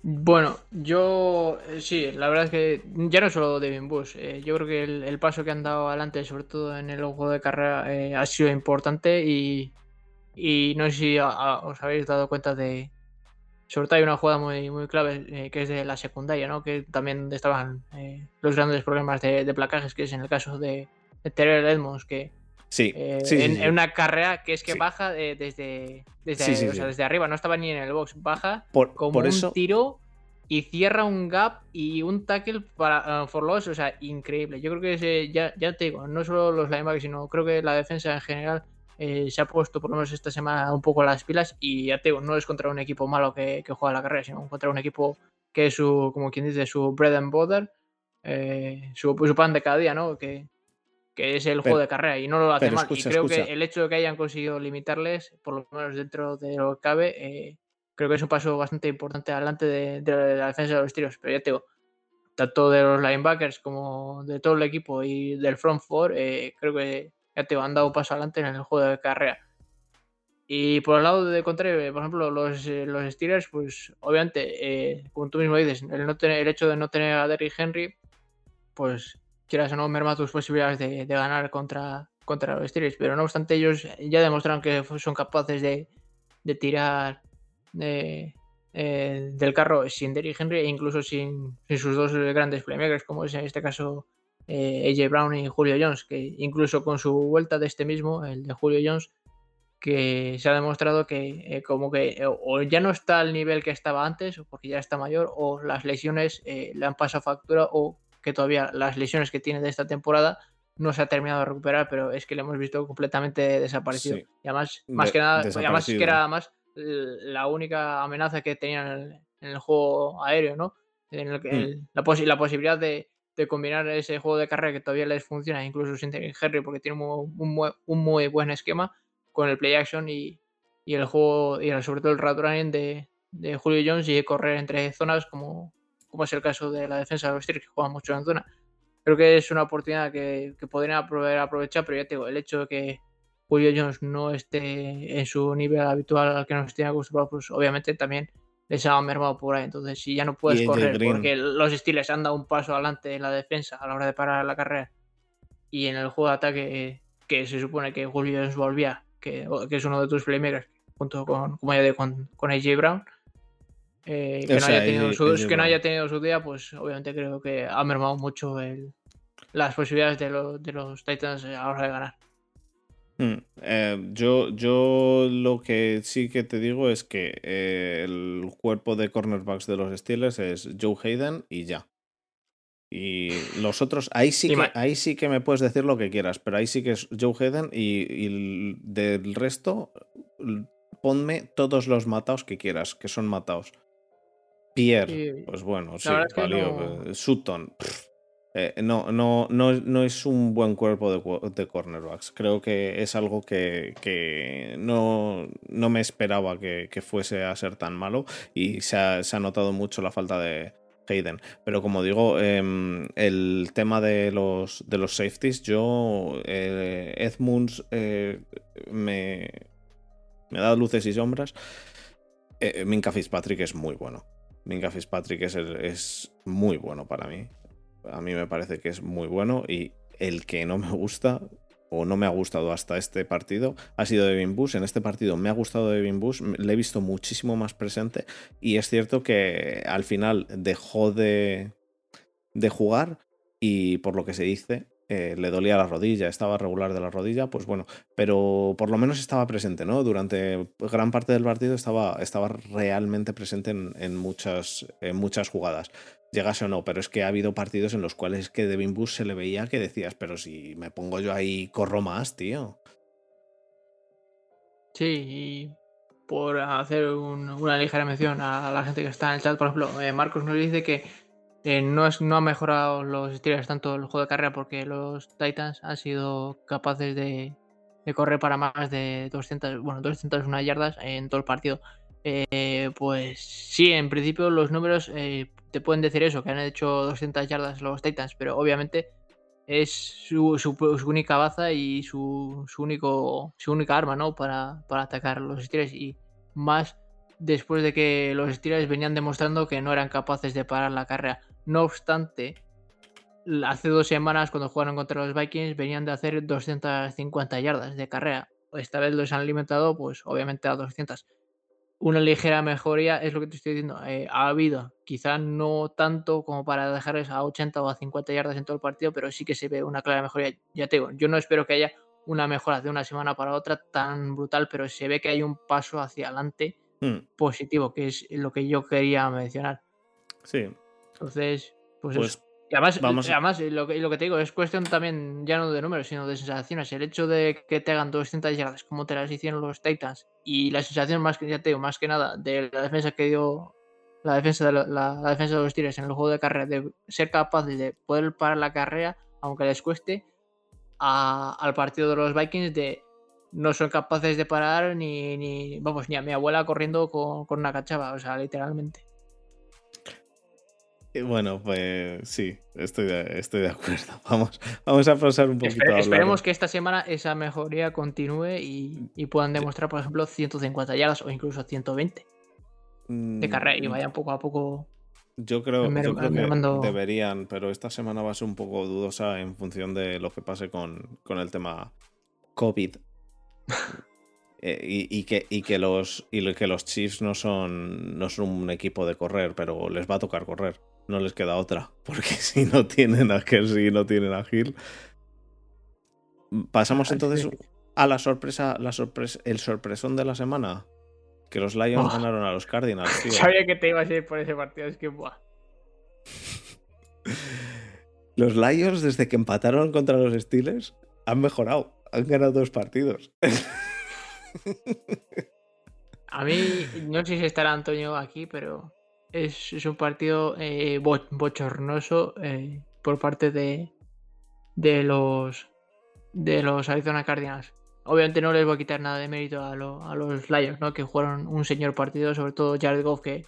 bueno, yo eh, sí, la verdad es que ya no solo Devin Bush, eh, yo creo que el, paso que han dado adelante, sobre todo en el juego de carrera, ha sido importante y, y no sé si os habéis dado cuenta de. Sobre todo hay una jugada muy, muy clave eh, que es de la secundaria, ¿no? Que también estaban eh, los grandes problemas de, placajes, que es en el caso de, de Terrell Edmonds, que Sí, eh, sí, en, una carrera que es que baja desde, desde, o sea, desde arriba, no estaba ni en el box, baja por, como por un tiro y cierra un gap y un tackle para uh, for loss, o sea, increíble. Yo creo que ese, ya, ya te digo, no solo los linebackers, sino creo que la defensa en general eh, se ha puesto por lo menos esta semana un poco las pilas y ya te digo, no es contra un equipo malo que, juega la carrera, sino contra un equipo que es su, como quien dice, su bread and butter, eh, su, pan de cada día, ¿no? Que, que es el juego de carrera y no lo hace mal. y creo que el hecho de que hayan conseguido limitarles, por lo menos dentro de lo que cabe, eh, creo que es un paso bastante importante adelante de, la defensa de los tiros. Pero ya te digo, tanto de los linebackers como de todo el equipo y del front four, creo que ya te han dado paso adelante en el juego de carrera. Y por el lado de contrario, por ejemplo, los, eh, los Steelers, pues obviamente, eh, como tú mismo dices, el, no tener, el hecho de no tener a Derrick Henry, pues quieras o no, merma tus posibilidades de, ganar contra, contra los Steelers. Pero no obstante, ellos ya demostraron que son capaces de, tirar eh, del carro sin Derrick Henry e incluso sin, sin, sus dos grandes playmakers, como es en este caso eh, AJ Brown y Julio Jones, que incluso con su vuelta de este mismo, el de Julio Jones, que se ha demostrado que eh, como que eh, o ya no está al nivel que estaba antes, porque ya está mayor, o las lesiones le han pasado factura, o que todavía las lesiones que tiene de esta temporada no se ha terminado de recuperar, pero es que le hemos visto completamente desaparecido. Y además, más que nada, además que era más la única amenaza que tenía en el, juego aéreo, ¿no? En hmm. la, la posibilidad de, de combinar ese juego de carrera que todavía les funciona, incluso sin Henry, porque tiene un, muy, buen esquema con el play action y, el juego, y sobre todo el rat running de, Julio Jones y correr entre zonas, como, como es el caso de la defensa de los Steelers, que juega mucho en zona. Creo que es una oportunidad que, que podrían aprovechar, pero ya te digo, el hecho de que Julio Jones no esté en su nivel habitual al que nos tiene acostumbrado, pues obviamente también les ha mermado por ahí. Entonces, si ya no puedes correr porque los Steelers han dado un paso adelante en la defensa a la hora de parar la carrera y en el juego de ataque que se supone que Julio volvía, que, que, es uno de tus playmakers, junto con, como ya con, con AJ Brown, eh, que, no haya tenido su, que no haya tenido su día, pues obviamente creo que ha mermado mucho el, las posibilidades de, de los Titans a la hora de ganar. Mm, eh, yo, yo lo que sí que te digo es que eh, el cuerpo de cornerbacks de los Steelers es Joe Hayden y ya. Y los otros, ahí sí, que, ahí sí que me puedes decir lo que quieras, pero ahí sí que es Joe Hayden y, del resto, ponme todos los mataos que quieras, que son mataos. Pierre, pues bueno, sí, valió. Sutton, eh, no, no, no, no, es un buen cuerpo de, cornerbacks. Creo que es algo que, no, no, me esperaba que, fuese a ser tan malo y se ha, notado mucho la falta de Hayden. Pero como digo, em, el tema de los, de los safeties, yo, eh, Edmunds eh, me, me da luces y sombras. Minka Fitzpatrick es muy bueno. Minka Fitzpatrick es, es muy bueno para mí a mí me parece que es muy bueno y el que no me gusta o no me ha gustado hasta este partido ha sido Devin Bush. En este partido me ha gustado Devin Bush, le he visto muchísimo más presente y es cierto que al final dejó de, de jugar y por lo que se dice eh, le dolía la rodilla, estaba regular de la rodilla, pues bueno, pero por lo menos estaba presente, ¿no? Durante gran parte del partido estaba, estaba realmente presente en, muchas, en muchas jugadas, llegase o no, pero es que ha habido partidos en los cuales que Devin Bush se le veía que decías, pero si me pongo yo ahí, corro más, tío. Sí, y por hacer una ligera mención a la gente que está en el chat, por ejemplo, eh, Marcos nos dice que no, es, no ha mejorado los Steelers tanto el juego de carrera porque los Titans han sido capaces de, correr para más de 200, bueno, 201 yardas en todo el partido. Eh, pues sí, en principio los números eh, te pueden decir eso, que han hecho 200 yardas los Titans, pero obviamente es su, única baza y su, único, su única arma ¿no? para, para atacar los Steelers y más después de que los Steelers venían demostrando que no eran capaces de parar la carrera. No obstante, hace dos semanas cuando jugaron contra los Vikings venían de hacer 250 yardas de carrera. Esta vez los han alimentado, pues obviamente a 200. Una ligera mejoría es lo que te estoy diciendo. Eh, ha habido, quizá no tanto como para dejarles a 80 o a 50 yardas en todo el partido, pero sí que se ve una clara mejoría. Ya te digo, yo no espero que haya una mejora de una semana para otra tan brutal, pero se ve que hay un paso hacia adelante hmm. positivo, que es lo que yo quería mencionar. Sí, entonces, pues, pues además, vamos además lo, que, lo que te digo, es cuestión también ya no de números, sino de sensaciones. El hecho de que te hagan 200 llegadas como te las hicieron los Titans y la sensación más que ya te digo, más que nada de la defensa que dio la defensa de la, defensa de los Tigres en el juego de carrera, de ser capaces de poder parar la carrera, aunque les cueste, al partido de los Vikings de no son capaces de parar ni, ni vamos, ni a mi abuela corriendo con, con una cachava, o sea, literalmente. Bueno, pues sí, estoy de, estoy de acuerdo. [laughs] Vamos, vamos a pasar un poquito. esperemos que esta semana esa mejoría continúe y, puedan demostrar, por ejemplo, 150 yardas o incluso 120 de mm, carrera y vayan poco a poco. Yo creo, que deberían, pero esta semana va a ser un poco dudosa en función de lo que pase con, el tema COVID. [laughs] Eh, y, que, y, que los, y que los Chiefs no son, no son un equipo de correr, pero les va a tocar correr no les queda otra. Porque [laughs] si no tienen a Kelsey y no tienen a Hill. Pasamos ah, entonces a la sorpresa, la sorpresa, el sorpresón de la semana. Que los Lions oh. ganaron a los Cardinals. Sabía que te ibas a ir por ese partido, es que buah. [laughs] los Lions, desde que empataron contra los Steelers, han mejorado. Han ganado dos partidos. [laughs] a mí, no sé si estará Antonio aquí, pero es, un partido eh, bochornoso eh, por parte de, de los de los Arizona Cardinals. Obviamente no les voy a quitar nada de mérito a, los Lions, ¿no? Que jugaron un señor partido, sobre todo Jared Goff, que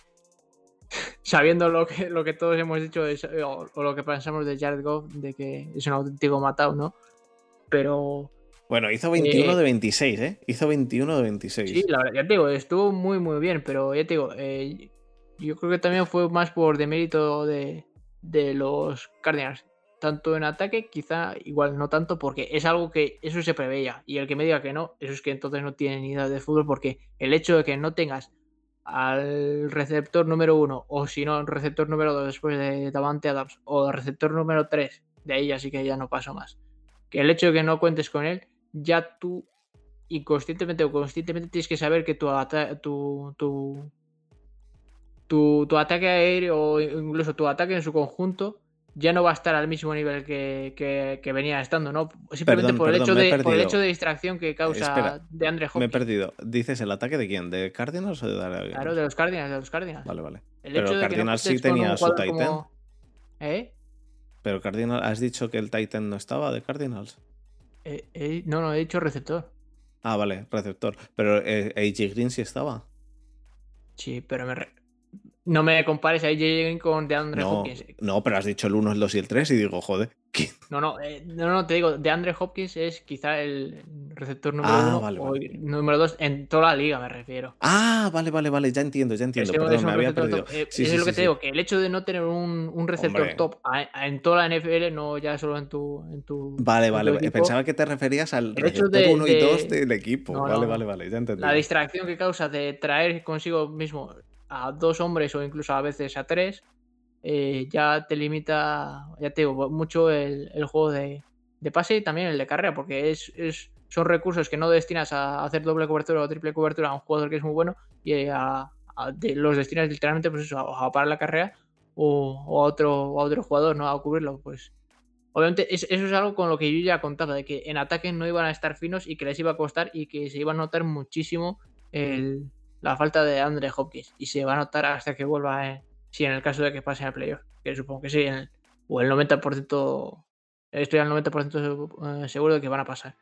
[laughs] sabiendo lo que, lo que todos hemos dicho o, lo que pensamos de Jared Goff, de que es un auténtico matado, ¿no? Pero bueno, hizo 21 eh, de 26, ¿eh? Hizo 21 de 26. Sí, la verdad, ya te digo, estuvo muy, muy bien, pero ya te digo, eh, yo creo que también fue más por demérito de, de los Cardinals. Tanto en ataque, quizá igual no tanto, porque es algo que eso se preveía. Y el que me diga que no, eso es que entonces no tiene ni idea de fútbol, porque el hecho de que no tengas al receptor número uno, o si no, receptor número dos después de Davante Adams, o receptor número tres, de ahí así que ya no paso más. Que el hecho de que no cuentes con él, ya tú inconscientemente o conscientemente tienes que saber que tu, tu, tu, tu, ataque aéreo o incluso tu ataque en su conjunto ya no va a estar al mismo nivel que, venía estando, ¿no? Simplemente por, el hecho de, por el hecho de distracción que causa de Andre Hopkins. Me he perdido. ¿Dices el ataque de quién? ¿De Cardinals o de Daredevil? Claro, de los Cardinals, de los Cardinals. Vale, vale. Pero Cardinals sí tenía su Titan. ¿Eh? Pero Cardinals, ¿has dicho que el Titan no estaba de Cardinals? Eh, eh, no, no, he dicho receptor. Ah, vale, receptor. Pero eh, AJ Green sí estaba. Sí, pero me, no me compares a AJ Green con DeAndre Hopkins. No, pero has dicho el 1, el 2 y el 3 y digo, joder. [laughs] No, no, eh, no, no, te digo, DeAndre Hopkins es quizá el receptor número 1 ah, o número 2 en toda la liga, me refiero. Ah, vale, vale, vale, ya entiendo, ya entiendo. Perdón, me había perdido. Eh, sí, es lo que te digo, que el hecho de no tener un, un receptor top en toda la NFL, no ya solo en tu. En tu vale, vale, pensaba que te referías al receptor 1 y 2 del equipo. vale, vale, vale, ya entendí. La distracción que causa de traer consigo mismo a dos hombres o incluso a veces a tres, eh, ya te limita, ya te digo, mucho el, juego de, de pase y también el de carrera, porque es, es, son recursos que no destinas a hacer doble cobertura o triple cobertura a un jugador que es muy bueno y a, los destinas literalmente pues eso, a, parar la carrera o, a otro, a otro jugador, ¿no? A cubrirlo, pues. Obviamente, eso es algo con lo que yo ya contaba, de que en ataque no iban a estar finos y que les iba a costar y que se iba a notar muchísimo el, la falta de Andre Hopkins. Y se va a notar hasta que vuelva, eh, si en el caso de que pase al playoff, que supongo que sí, o el 90%, estoy al 90% eh, seguro de que van a pasar.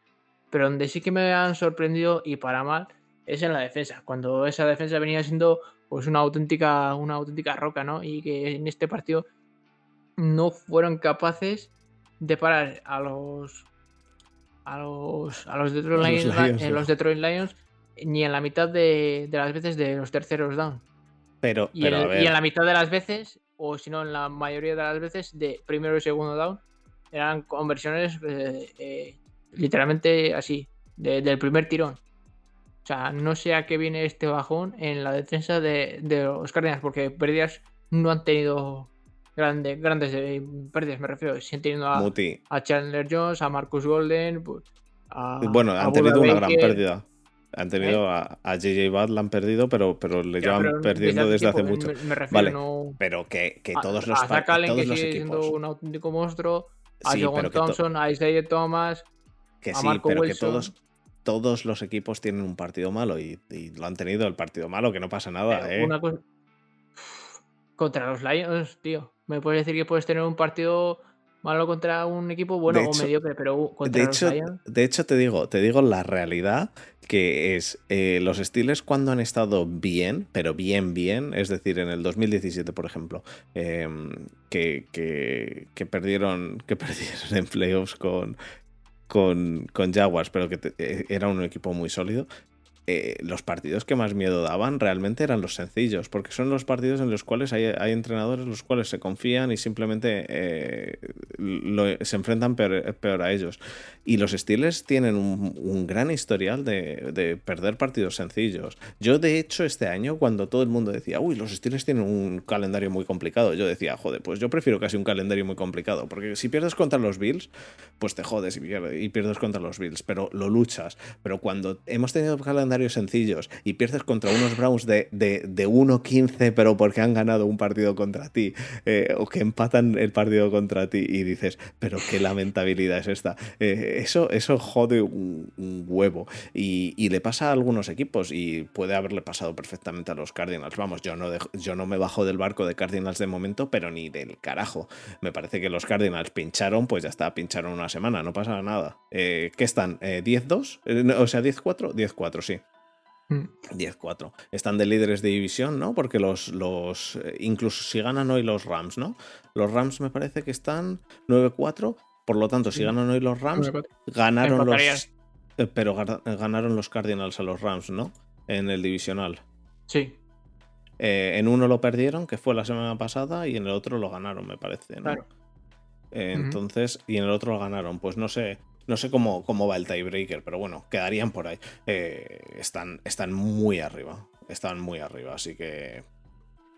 Pero donde sí que me han sorprendido y para mal es en la defensa, cuando esa defensa venía siendo pues una auténtica, una auténtica roca, ¿no? Y que en este partido no fueron capaces de parar a los a los a los Detroit Lions, los Detroit Lions ni en la mitad de, las veces de los terceros down. Pero, y, en la mitad de las veces, o si no en la mayoría de las veces, de primero y segundo down, eran conversiones eh, eh, literalmente así, del primer tirón. O sea, no sé a qué viene este bajón en la defensa de, los Cardinals, porque pérdidas no han tenido grandes grandes eh, pérdidas, me refiero. Si han tenido a, a, Chandler Jones, a Marcus Golden, pues, bueno, han tenido una gran pérdida. Han tenido ¿Eh? a, a, JJ Watt, la han perdido, pero, pero le llevan perdiendo desde, hace mucho. vale, pero que, que todos los, a todos que los sigue siendo un auténtico monstruo, a John Thompson, a Isaiah Thomas, que sí, pero que todos, todos los equipos tienen un partido malo y, lo han tenido el partido malo, que no pasa nada, ¿eh? Contra los Lions, tío. Me puedes decir que puedes tener un partido malo contra un equipo bueno o mediocre, pero contra de hecho, De hecho, te digo, te digo la realidad que es eh, los Steelers cuando han estado bien, pero bien, bien, es decir, en el 2017, por ejemplo, em, que, que, perdieron, [laughs] que perdieron en playoffs con, con, con Jaguars, pero que eh, era un equipo muy sólido, eh, los partidos que más miedo daban realmente eran los sencillos, porque son los partidos en los cuales hay, entrenadores los cuales se confían y simplemente eh, se enfrentan peor, a ellos. Y los Steelers tienen un, gran historial de, perder partidos sencillos. Yo, de hecho, este año, cuando todo el mundo decía, uy, los Steelers tienen un calendario muy complicado, yo decía, joder, pues yo prefiero casi un calendario muy complicado, porque si pierdes contra los Bills, pues te jodes y pierdes, contra los Bills, pero lo luchas. Pero cuando hemos tenido calendario sencillos y pierdes contra unos Browns de, de, de 1-15, pero porque han ganado un partido contra ti, eh, o que empatan el partido contra ti y dices, pero qué lamentabilidad es esta. Eh, eso, eso jode un, huevo. Y, le pasa a algunos equipos y puede haberle pasado perfectamente a los Cardinals. Vamos, yo no, yo no me bajo del barco de Cardinals de momento, pero ni del carajo. Me parece que los Cardinals pincharon, pues ya está, pincharon una semana, no pasa nada. Eh, ¿Qué están? ¿10-2? o sea, 10-4? 10-4, sí. 10-4. Mm. Están de líderes de división, ¿no? Porque los, los. Eh, incluso si ganan hoy los Rams, ¿no? Los Rams me parece que están 9-4. Por lo tanto, si ganan hoy los Rams, ganaron los. Eh, pero ganaron los Cardinals a los Rams, ¿no? En el divisional. Sí. Eh, en uno lo perdieron, que fue la semana pasada, y en el otro lo ganaron, me parece, ¿no? Claro. entonces, y en el otro lo ganaron. Pues no sé. No sé cómo, cómo va el tiebreaker, pero bueno, quedarían por ahí. Eh, están, están muy arriba. Están muy arriba. Así que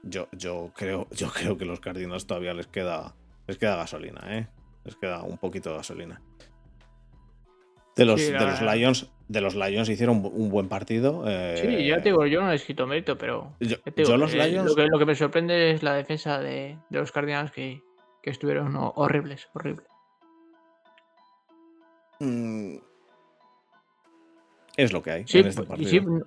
yo, yo, creo, yo creo que los Cardinals todavía les queda, les queda gasolina, ¿eh? Les queda un poquito de gasolina. De los, de los Lions, de los Lions hicieron un buen partido. Eh, sí, ya te digo, yo no he escrito mérito, pero. Yo, los eh, Lions. Lo que, me sorprende es la defensa de, los Cardinals que, que estuvieron horribles, horribles. Mm, es lo que hay en este partido.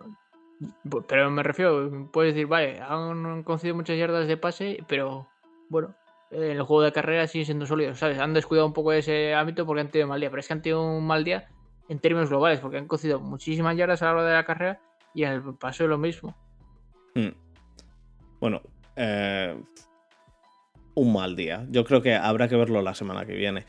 pero me refiero, puedes decir, vale, han concedido muchas yardas de pase, pero bueno, el juego de carrera sigue siendo sólido, ¿sabes? Han descuidado un poco ese ámbito porque han tenido un mal día, pero es que han tenido un mal día en términos globales, porque han concedido muchísimas yardas a la hora de la carrera y en el paso es lo mismo. Hmm. Bueno, eh, un mal día. Yo creo que habrá que verlo la semana que viene.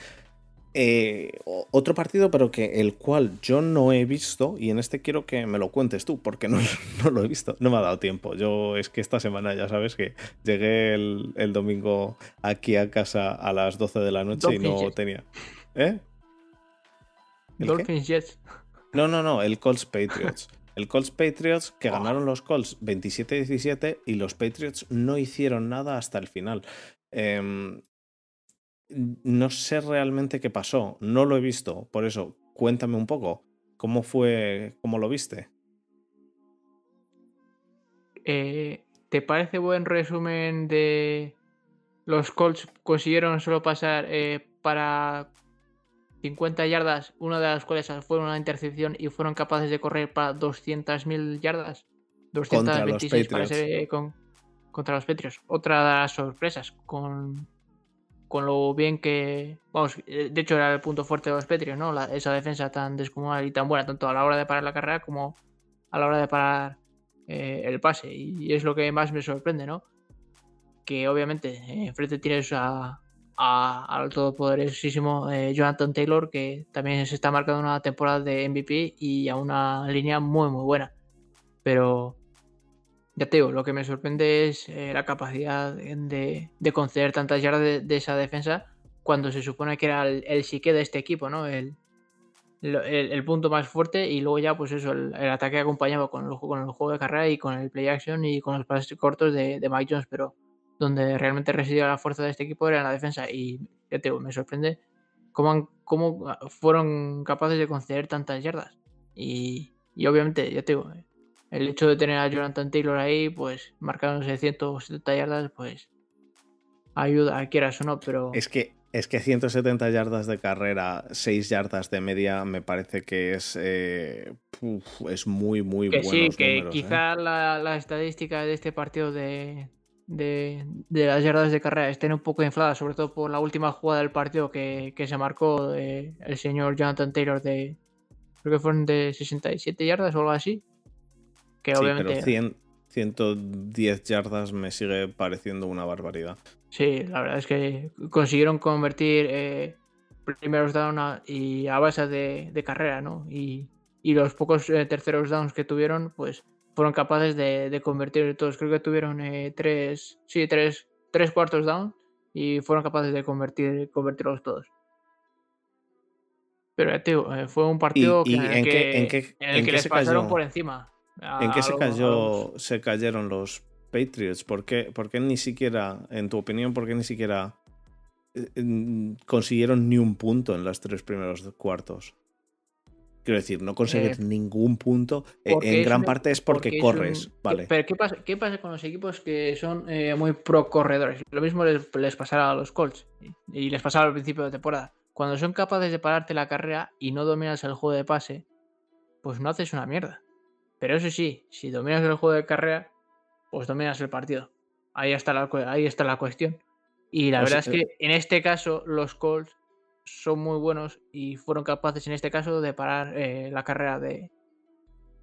Eh, otro partido, pero que el cual yo no he visto, y en este quiero que me lo cuentes tú, porque no, [laughs] no lo he visto, no me ha dado tiempo. Yo es que esta semana ya sabes que llegué el, domingo aquí a casa a las 12 de la noche y no tenía. ¿Eh? Dolphins Jets. No, no, no, el Colts Patriots. [laughs] El Colts Patriots que ganaron los Colts 27-17 y los Patriots no hicieron nada hasta el final. Eh, no sé realmente qué pasó, no lo he visto, por eso cuéntame un poco, ¿cómo fue, cómo lo viste? Eh, ¿Te parece buen resumen de los Colts consiguieron solo pasar eh, para 50 yardas, una de las cuales fue una intercepción y fueron capaces de correr para 200.000 yardas? 226 contra los eh, con, contra los Patriots. Otra de las sorpresas, con, con lo bien que. Vamos, de hecho era el punto fuerte de los Patriots, ¿no? esa defensa tan descomunal y tan buena, tanto a la hora de parar la carrera como a la hora de parar eh, el pase. Y es lo que más me sorprende, ¿no? Que obviamente eh, enfrente tienes a, al todopoderosísimo eh, Jonathan Taylor, que también se está marcando una temporada de MVP y a una línea muy, muy buena. Pero ya te digo, lo que me sorprende es la capacidad de, conceder tantas yardas de, esa defensa cuando se supone que era el, el de este equipo, ¿no? El, el, punto más fuerte y luego ya pues eso, el, ataque acompañado con el, con el juego de carrera y con el play action y con los pases cortos de, Mike Jones, pero donde realmente residía la fuerza de este equipo era en la defensa y ya te me sorprende cómo, cómo fueron capaces de conceder tantas yardas y, obviamente ya te digo, el hecho de tener a Jonathan Taylor ahí pues marcándose 170 yardas pues ayuda, quieras o no, pero... Es que es que 170 yardas de carrera, 6 yardas de media, me parece que es, eh, es muy, muy bueno. Sí, que ¿eh? quizá la, estadística de este partido de, de, las yardas de carrera estén un poco infladas, sobre todo por la última jugada del partido que, se marcó el señor Jonathan Taylor de, creo que fueron de 67 yardas o algo así. Que obviamente... Pero 110 yardas me sigue pareciendo una barbaridad. Sí, la verdad es que consiguieron convertir eh, primeros downs y a base de, carrera, ¿no? Y, los pocos eh, terceros downs que tuvieron, pues fueron capaces de, convertir todos. Creo que tuvieron eh, tres, sí, tres, tres cuartos down y fueron capaces de convertir, convertirlos todos. Pero tío, fue un partido en, el que, les pasaron por encima. ¿En qué se, cayó, se cayeron los Patriots? ¿Por qué, ni siquiera, en tu opinión, por qué ni siquiera eh, consiguieron ni un punto en los tres primeros cuartos? Quiero decir, no conseguir eh, ningún punto eh, en gran parte es porque, corres, ¿vale? Pero ¿qué pasa, ¿qué pasa, con los equipos que son muy pro corredores? Lo mismo les, les, pasará a los Colts y les pasaba al principio de temporada. Cuando son capaces de pararte la carrera y no dominas el juego de pase, pues no haces una mierda. Pero eso sí, si dominas el juego de carrera, pues dominas el partido. Ahí está la, ahí está la cuestión. Y la pues, verdad es que en este caso los Colts son muy buenos y fueron capaces en este caso de parar eh, la carrera de,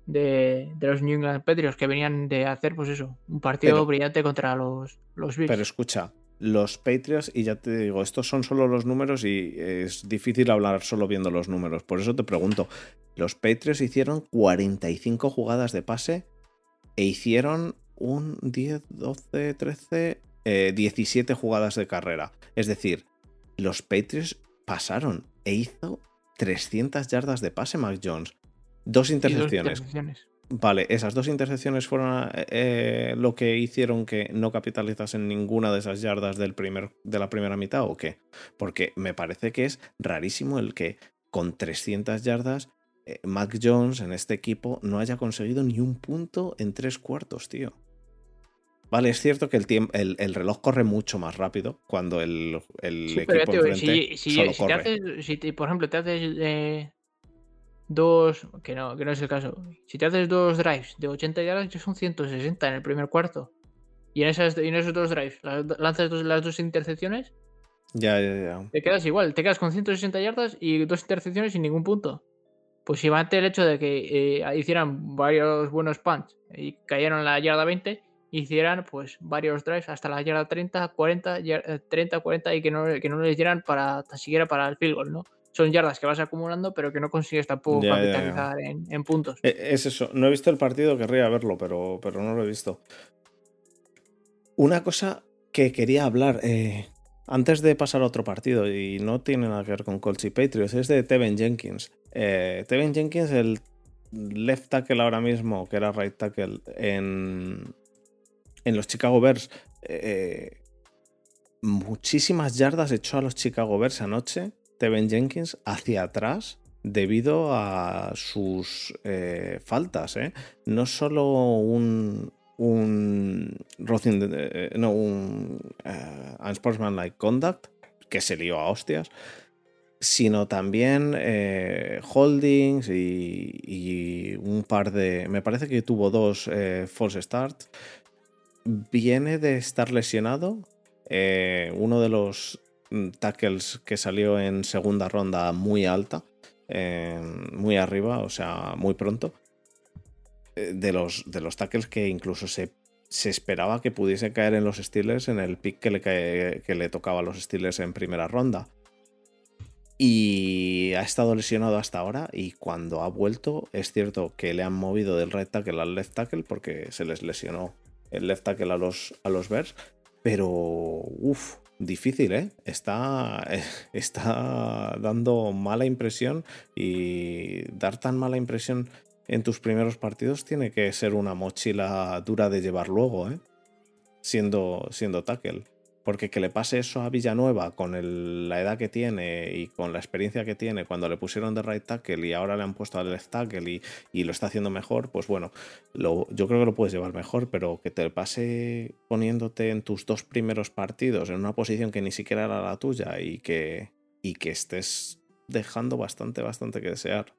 de, los New England Patriots que venían de hacer pues eso, un partido brillante contra los, los Bills. Pero escucha, los Patriots, y ya te digo, estos son solo los números y es difícil hablar solo viendo los números. Por eso te pregunto, los Patriots hicieron 45 jugadas de pase e hicieron un 10, 12, 13, 17 jugadas de carrera. Es decir, los Patriots pasaron e hizo 300 yardas de pase Mac Jones. Dos intercepciones. Vale, esas dos intercepciones fueron eh, lo que hicieron que no capitalizasen ninguna de esas yardas del primer, de la primera mitad o qué? Porque me parece que es rarísimo el que con 300 yardas eh, Mac Jones en este equipo no haya conseguido ni un punto en tres cuartos, tío. Vale, es cierto que el, el, reloj corre mucho más rápido cuando el, equipo enfrente si, solo corre. si por ejemplo, te haces eh, dos, que no, que no es el caso, si te haces dos drives de 80 yardas, ya son 160 en el primer cuarto. Y en, esas, en esos dos drives, lanzas las dos intercepciones. Ya, ya, ya. Te quedas igual, te quedas con 160 yardas y dos intercepciones sin ningún punto. Pues si ante el hecho de que eh, hicieran varios buenos punts y cayeron la yarda 20, hicieran pues varios drives hasta la yarda 30, 40, 30, 40 y que no, que no les dieran para siquiera para el field goal, ¿no? Son yardas que vas acumulando, pero que no consigues tampoco capitalizar En, puntos. E, es eso. No he visto el partido, querría verlo, pero, pero no lo he visto. Una cosa que quería hablar eh, antes de pasar a otro partido, y no tiene nada que ver con Colts y Patriots, es de Tevin Jenkins. Eh, Tevin Jenkins, el left tackle ahora mismo, que era right tackle en, en los Chicago Bears, eh, muchísimas yardas echó a los Chicago Bears anoche, Tevin Jenkins, hacia atrás debido a sus eh, faltas. ¿eh? No solo un, un eh, no, un unsportsmanlike conduct, que se lió a hostias, sino también holdings y, un par de. Me parece que tuvo dos false starts. Viene de estar lesionado. uno de los tackles que salió en segunda ronda muy alta muy arriba, o sea, muy pronto. Eh, de los, de los tackles que incluso se, se esperaba que pudiese caer en los Steelers en el pick que le, que le tocaba a los Steelers en primera ronda. Y ha estado lesionado hasta ahora y cuando ha vuelto es cierto que le han movido del right tackle al left tackle porque se les lesionó el left tackle a los, a los Bears. Pero, uff, difícil, ¿eh? Está, [laughs] está dando mala impresión y dar tan mala impresión en tus primeros partidos tiene que ser una mochila dura de llevar luego, ¿eh? Siendo, siendo tackle. Porque que le pase eso a Villanueva con la edad que tiene y con la experiencia que tiene cuando le pusieron de right tackle y ahora le han puesto al left tackle y, lo está haciendo mejor, pues bueno, yo creo que lo puedes llevar mejor, pero que te pase poniéndote en tus dos primeros partidos en una posición que ni siquiera era la tuya y que, y que estés dejando bastante, bastante que desear.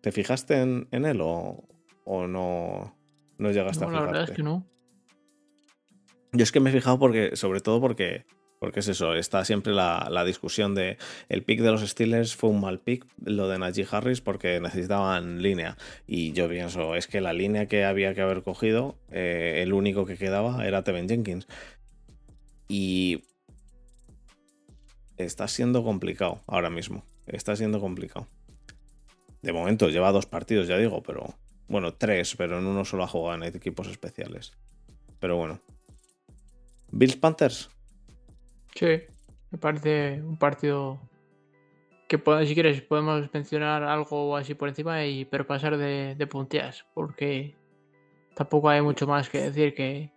¿Te fijaste en, él o, no, no llegaste a fijarte? La verdad es que no. Yo es que me he fijado porque, sobre todo porque, porque es eso, está siempre la, discusión de el pick de los Steelers fue un mal pick, lo de Najee Harris, porque necesitaban línea. Y yo pienso, es que la línea que había que haber cogido, eh, el único que quedaba era Tevin Jenkins. Y está siendo complicado ahora mismo. Está siendo complicado. De momento lleva dos partidos, ya digo, pero bueno, tres, pero en uno solo ha jugado en equipos especiales. Pero bueno, Bills Panthers. Sí, me parece un partido que si quieres podemos mencionar algo así por encima y pero pasar de, de punteas porque tampoco hay mucho más que decir que,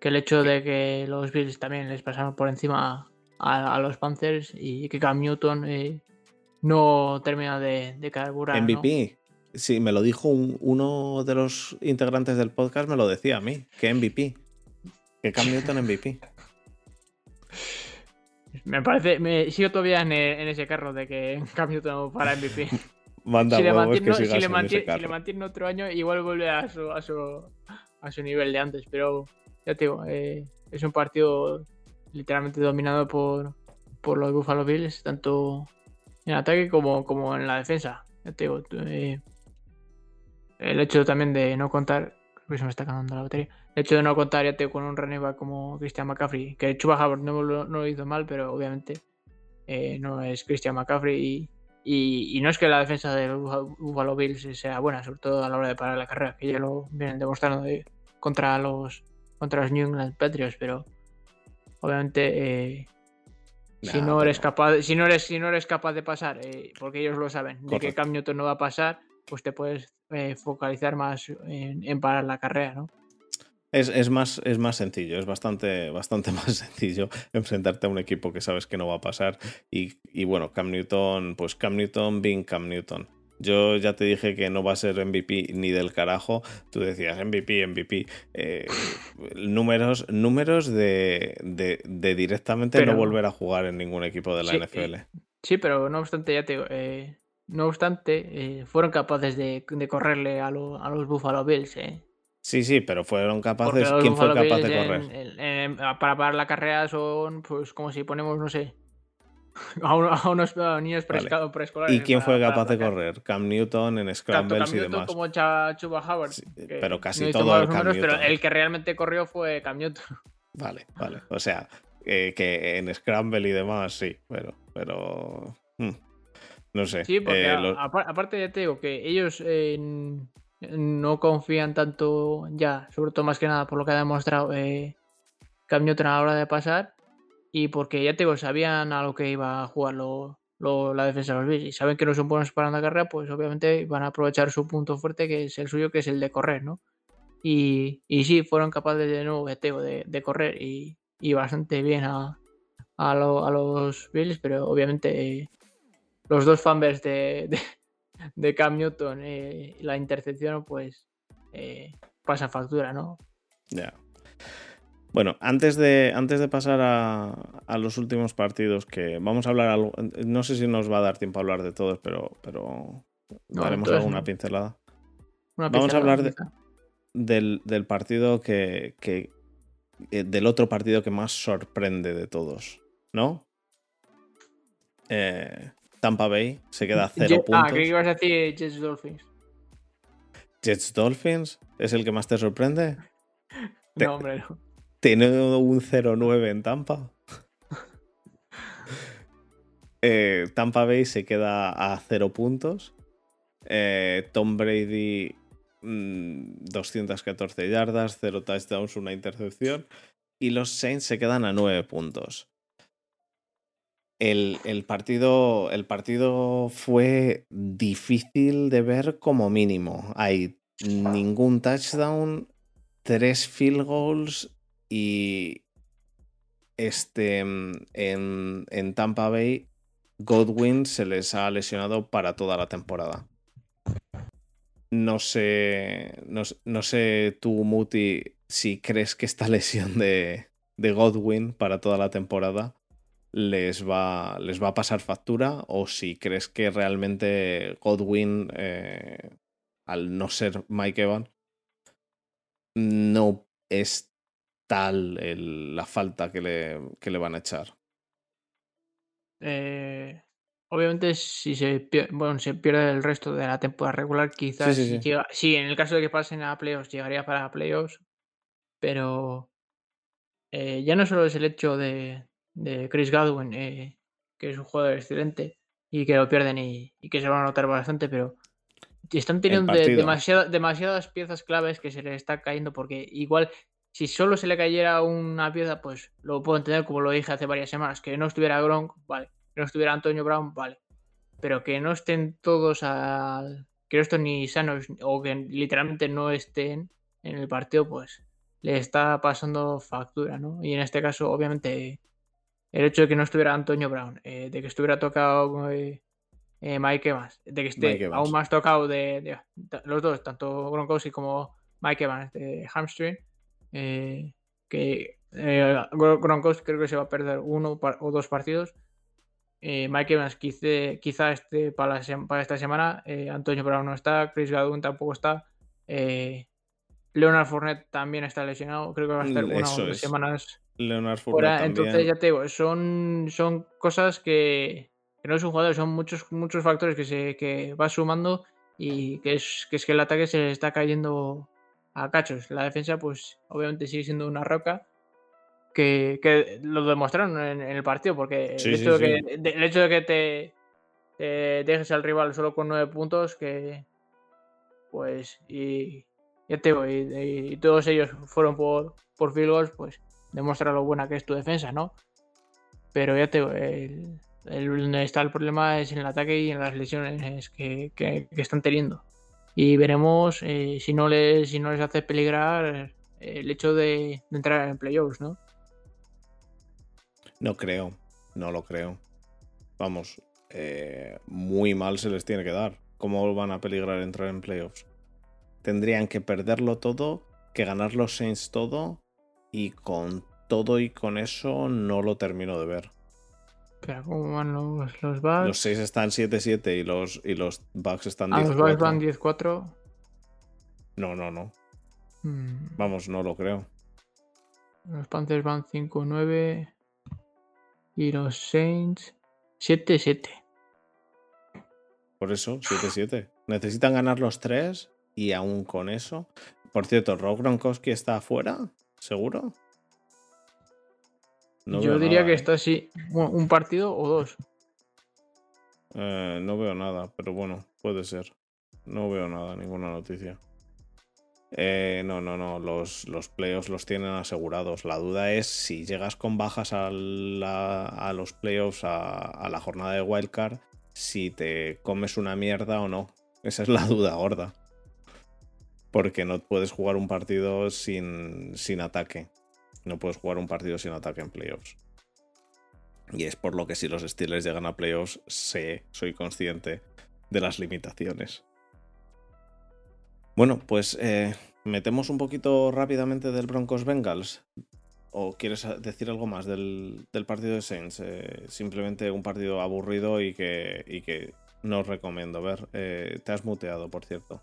que el hecho de que los Bills también les pasaron por encima a, los Panthers y que Cam Newton eh, no termina de, de carburar. MVP. Sí, me lo dijo uno de los integrantes del podcast, me lo decía a mí, que MVP. Que Cam Newton MVP. Me parece, me sigo todavía en, ese carro de que Cam Newton para MVP. [laughs] Manda si, le mantiene, que si, le mantiene, si le mantiene otro año, igual vuelve a su, a su, a su nivel de antes. Pero ya te digo, eh, es un partido literalmente dominado por, por los Buffalo Bills, tanto en ataque como, como en la defensa. Ya te digo, eh, el hecho también de no contar, creo se me está cagando la batería el hecho de no contar ya con un running como Christian McCaffrey, que Chuba Hubbard no, lo hizo mal, pero obviamente eh, no es Christian McCaffrey y, no es que la defensa de Buffalo Bills sea buena, sobre todo a la hora de parar la carrera, que ya lo vienen demostrando contra los contra los New England Patriots, pero obviamente eh, si no eres capaz si no eres si no eres capaz de pasar, eh, porque ellos lo saben, de que Cam Newton no va a pasar, pues te puedes focalizar más en, en parar la carrera, ¿no? Es, más, es más sencillo, es bastante, [laughs] bastante más sencillo enfrentarte a un equipo que sabes que no va a pasar. Y, bueno, Cam Newton, pues Cam Newton, bien Cam Newton. Yo ya te dije que no va a ser MVP ni del carajo. Tú decías MVP, MVP. Eh, números números de, de, directamente no volver a jugar en ningún equipo de la NFL. Sí, pero no obstante, ya te digo, eh, no obstante, eh, fueron capaces de, correrle a, a los Buffalo Bills. Eh. Sí, sí, pero fueron capaces. ¿Quién fue capaz de correr? para parar la carrera son, pues, como si ponemos, no sé, [laughs] a, unos niños preescolares. ¿Y quién fue capaz de correr? Cam Newton en Scrambles y demás. como Chuba Howard. pero casi todo el Cam Pero el que realmente corrió fue Cam Newton. [laughs] Vale, vale. O sea, que en Scramble y demás, sí, pero. pero hmm, no sé. Sí, porque eh, aparte ya te digo que ellos en no confían tanto ya, sobre todo más que nada por lo que ha demostrado eh, Cam Newton a la hora de pasar y porque ya te digo, sabían a lo que iba a jugar la defensa de los Bills y saben que no son buenos para la carrera, pues obviamente van a aprovechar su punto fuerte que es el suyo, que es el de correr, ¿no? Y, y sí, fueron capaces de nuevo de, de correr y, y, bastante bien a, a, los Bills, pero obviamente los dos de, de, Cam Newton y la intercepción, pues eh, pasa factura, ¿no? Ya. Bueno, antes de, antes de pasar a, los últimos partidos, que vamos a hablar algo, no sé si nos va a dar tiempo a hablar de todos, pero, pero haremos alguna pincelada. vamos a hablar del, partido que, eh, del otro partido que más sorprende de todos, ¿no? Eh, Tampa Bay se queda a cero puntos. Ah, que ibas a decir Jets Dolphins. ¿Jets Dolphins? ¿Es el que más te sorprende? [laughs] no, hombre, no. Tiene un 0-9 en Tampa. [laughs] Eh, Tampa Bay se queda a 0 puntos. Eh, Tom Brady 214 mm, yardas, 0 touchdowns, una intercepción. Y los Saints se quedan a 9 puntos. El, el, partido, el partido fue difícil de ver como mínimo. Hay ningún touchdown, tres field goals y este, en, en Tampa Bay, Godwin se les ha lesionado para toda la temporada. No sé, no, sé tú, Muti, si crees que esta [laughs] lesión de, de, Godwin para toda la temporada les va, les va a pasar factura o si crees que realmente Godwin, eh, al no ser Mike Evans, no es tal la falta que le, le, van a echar? Eh, obviamente, si se, pierde, bueno, se pierde el resto de la temporada regular, quizás sí, en el caso de que pasen a playoffs, llegaría para playoffs, pero eh, ya no solo es el hecho de, de Chris Godwin, eh, que es un jugador excelente y que lo pierden y, que se van a notar bastante, pero están teniendo demasiadas piezas claves que se les está cayendo porque igual si solo se le cayera una pieza, pues lo puedo entender como lo dije hace varias semanas, que no estuviera Gronk, vale, que no estuviera Antonio Brown, vale, pero que no estén todos al... que no estén ni sanos o que literalmente no estén en el partido, pues le está pasando factura, ¿no? Y en este caso, obviamente, el hecho de que no estuviera Antonio Brown, eh, de que estuviera tocado eh, eh, Mike Evans, de que esté aún más tocado de, los dos, tanto Gronkowski como Mike Evans de hamstring, que Gronkowski creo que se va a perder uno o dos partidos. Mike Evans quizá, quizá esté para, para esta semana. Antonio Brown no está. Chris Godwin tampoco está. Leonard Fournette también está lesionado. Creo que va a estar mm, una o dos semanas. Leonard Fournette Entonces ya te digo, son, son cosas que, no es un jugador, son muchos, muchos factores que se que va sumando y que es, que es que el ataque se le está cayendo a cachos. La defensa, pues obviamente sigue siendo una roca que, lo demostraron en, el partido, porque el, hecho de que, te, dejes al rival solo con nueve puntos, que pues y ya te digo, y, todos ellos fueron por, por field goals, pues demuestra lo buena que es tu defensa, ¿no? Pero ya te el, donde está el problema es en el ataque y en las lesiones que, que están teniendo y veremos eh, si, no les, si no les hace peligrar eh, el hecho de, entrar en playoffs, ¿no? No creo, no lo creo. Vamos, eh, muy mal se les tiene que dar. ¿Cómo van a peligrar entrar en playoffs? Tendrían que perderlo todo, que ganar los Saints todo, y con todo y con eso no lo termino de ver. ¿cómo van los, los Bucks? Los 6 están 7-7 y los, y los Bucks están 10-4. Ah, los Bucks van 10-4. No, no, no. Hmm. Vamos, no lo creo. Los Panthers van 5-9. Y los Saints 7-7. Por eso, 7-7. Necesitan ganar los 3 y aún con eso. Por cierto, ¿Rob Gronkowski está afuera? ¿Seguro? Yo diría que ¿eh? está así, un partido o dos. Eh, no veo nada, pero bueno, puede ser. No veo nada, ninguna noticia. Eh, no, no, no, los, los playoffs los tienen asegurados. La duda es si llegas con bajas a, los playoffs, a, a, la jornada de wildcard, si te comes una mierda o no. Esa es la [laughs] duda gorda. Porque no puedes jugar un partido sin, sin ataque. No puedes jugar un partido sin ataque en playoffs. Y es por lo que si los Steelers llegan a playoffs, sé, soy consciente de las limitaciones. Bueno, pues eh, metemos un poquito rápidamente del Broncos Bengals. ¿O quieres decir algo más del, partido de Saints? Eh, simplemente un partido aburrido y que, y que no os recomiendo ver. Eh, te has muteado, por cierto.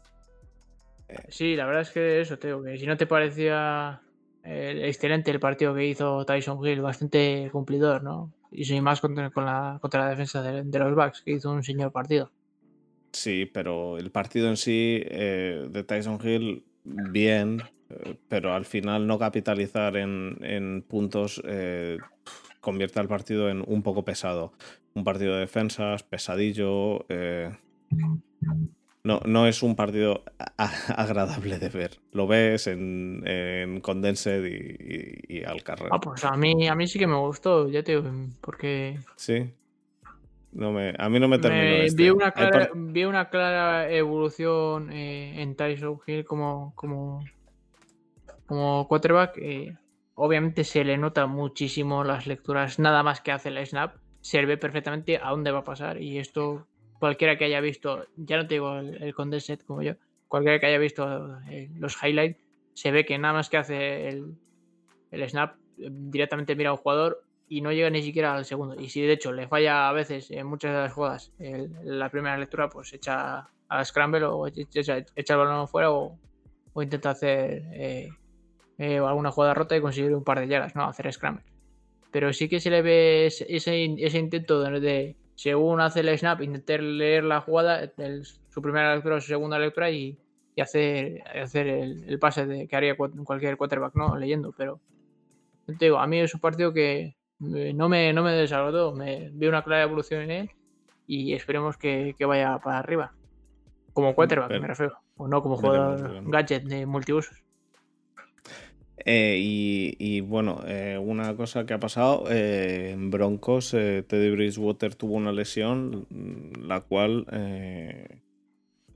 Sí, la verdad es que eso, Teo, que si no te parecía excelente el partido que hizo Tyson Hill, bastante cumplidor, ¿no? Y sin más contra, con la, contra la defensa de, los Bucks, que hizo un señor partido. Sí, pero el partido en sí eh, de Tyson Hill, bien, eh, pero al final no capitalizar en, puntos eh, convierte al partido en un poco pesado. Un partido de defensas, pesadillo. No, no es un partido agradable de ver. Lo ves en, en Condensed y, al carrera. Ah, pues a mí, a mí sí que me gustó, ya te porque. Sí. No me, a mí no me terminó. este. vi, una clara, vi, una clara, evolución eh, en Tyson Hill como, como, como quarterback. Eh, obviamente se le nota muchísimo las lecturas, nada más que hace el snap. Se ve perfectamente a dónde va a pasar. Y esto, cualquiera que haya visto, ya no te digo el, el condensed como yo, cualquiera que haya visto eh, los highlights, se ve que nada más que hace el, el snap, directamente mira a un jugador y no llega ni siquiera al segundo. Y si de hecho le falla a veces en muchas de las jugadas la primera lectura, pues echa a scramble o echa, el balón fuera o, intenta hacer eh, eh, alguna jugada rota y conseguir un par de yardas, ¿no? Hacer scramble. Pero sí que se le ve ese, ese intento de, según hace el snap, intentar leer la jugada, su primera lectura o su segunda lectura y, hacer, hacer el, pase de, que haría cualquier quarterback, ¿no? Leyendo, pero te digo, a mí es un partido que, eh, no me, no me desagradó, me vi una clara evolución en él y esperemos que, vaya para arriba. Como quarterback, me refiero, o no como jugador gadget de multiusos. Eh, y, bueno, eh, una cosa que ha pasado, en Broncos, Teddy Bridgewater tuvo una lesión, la cual,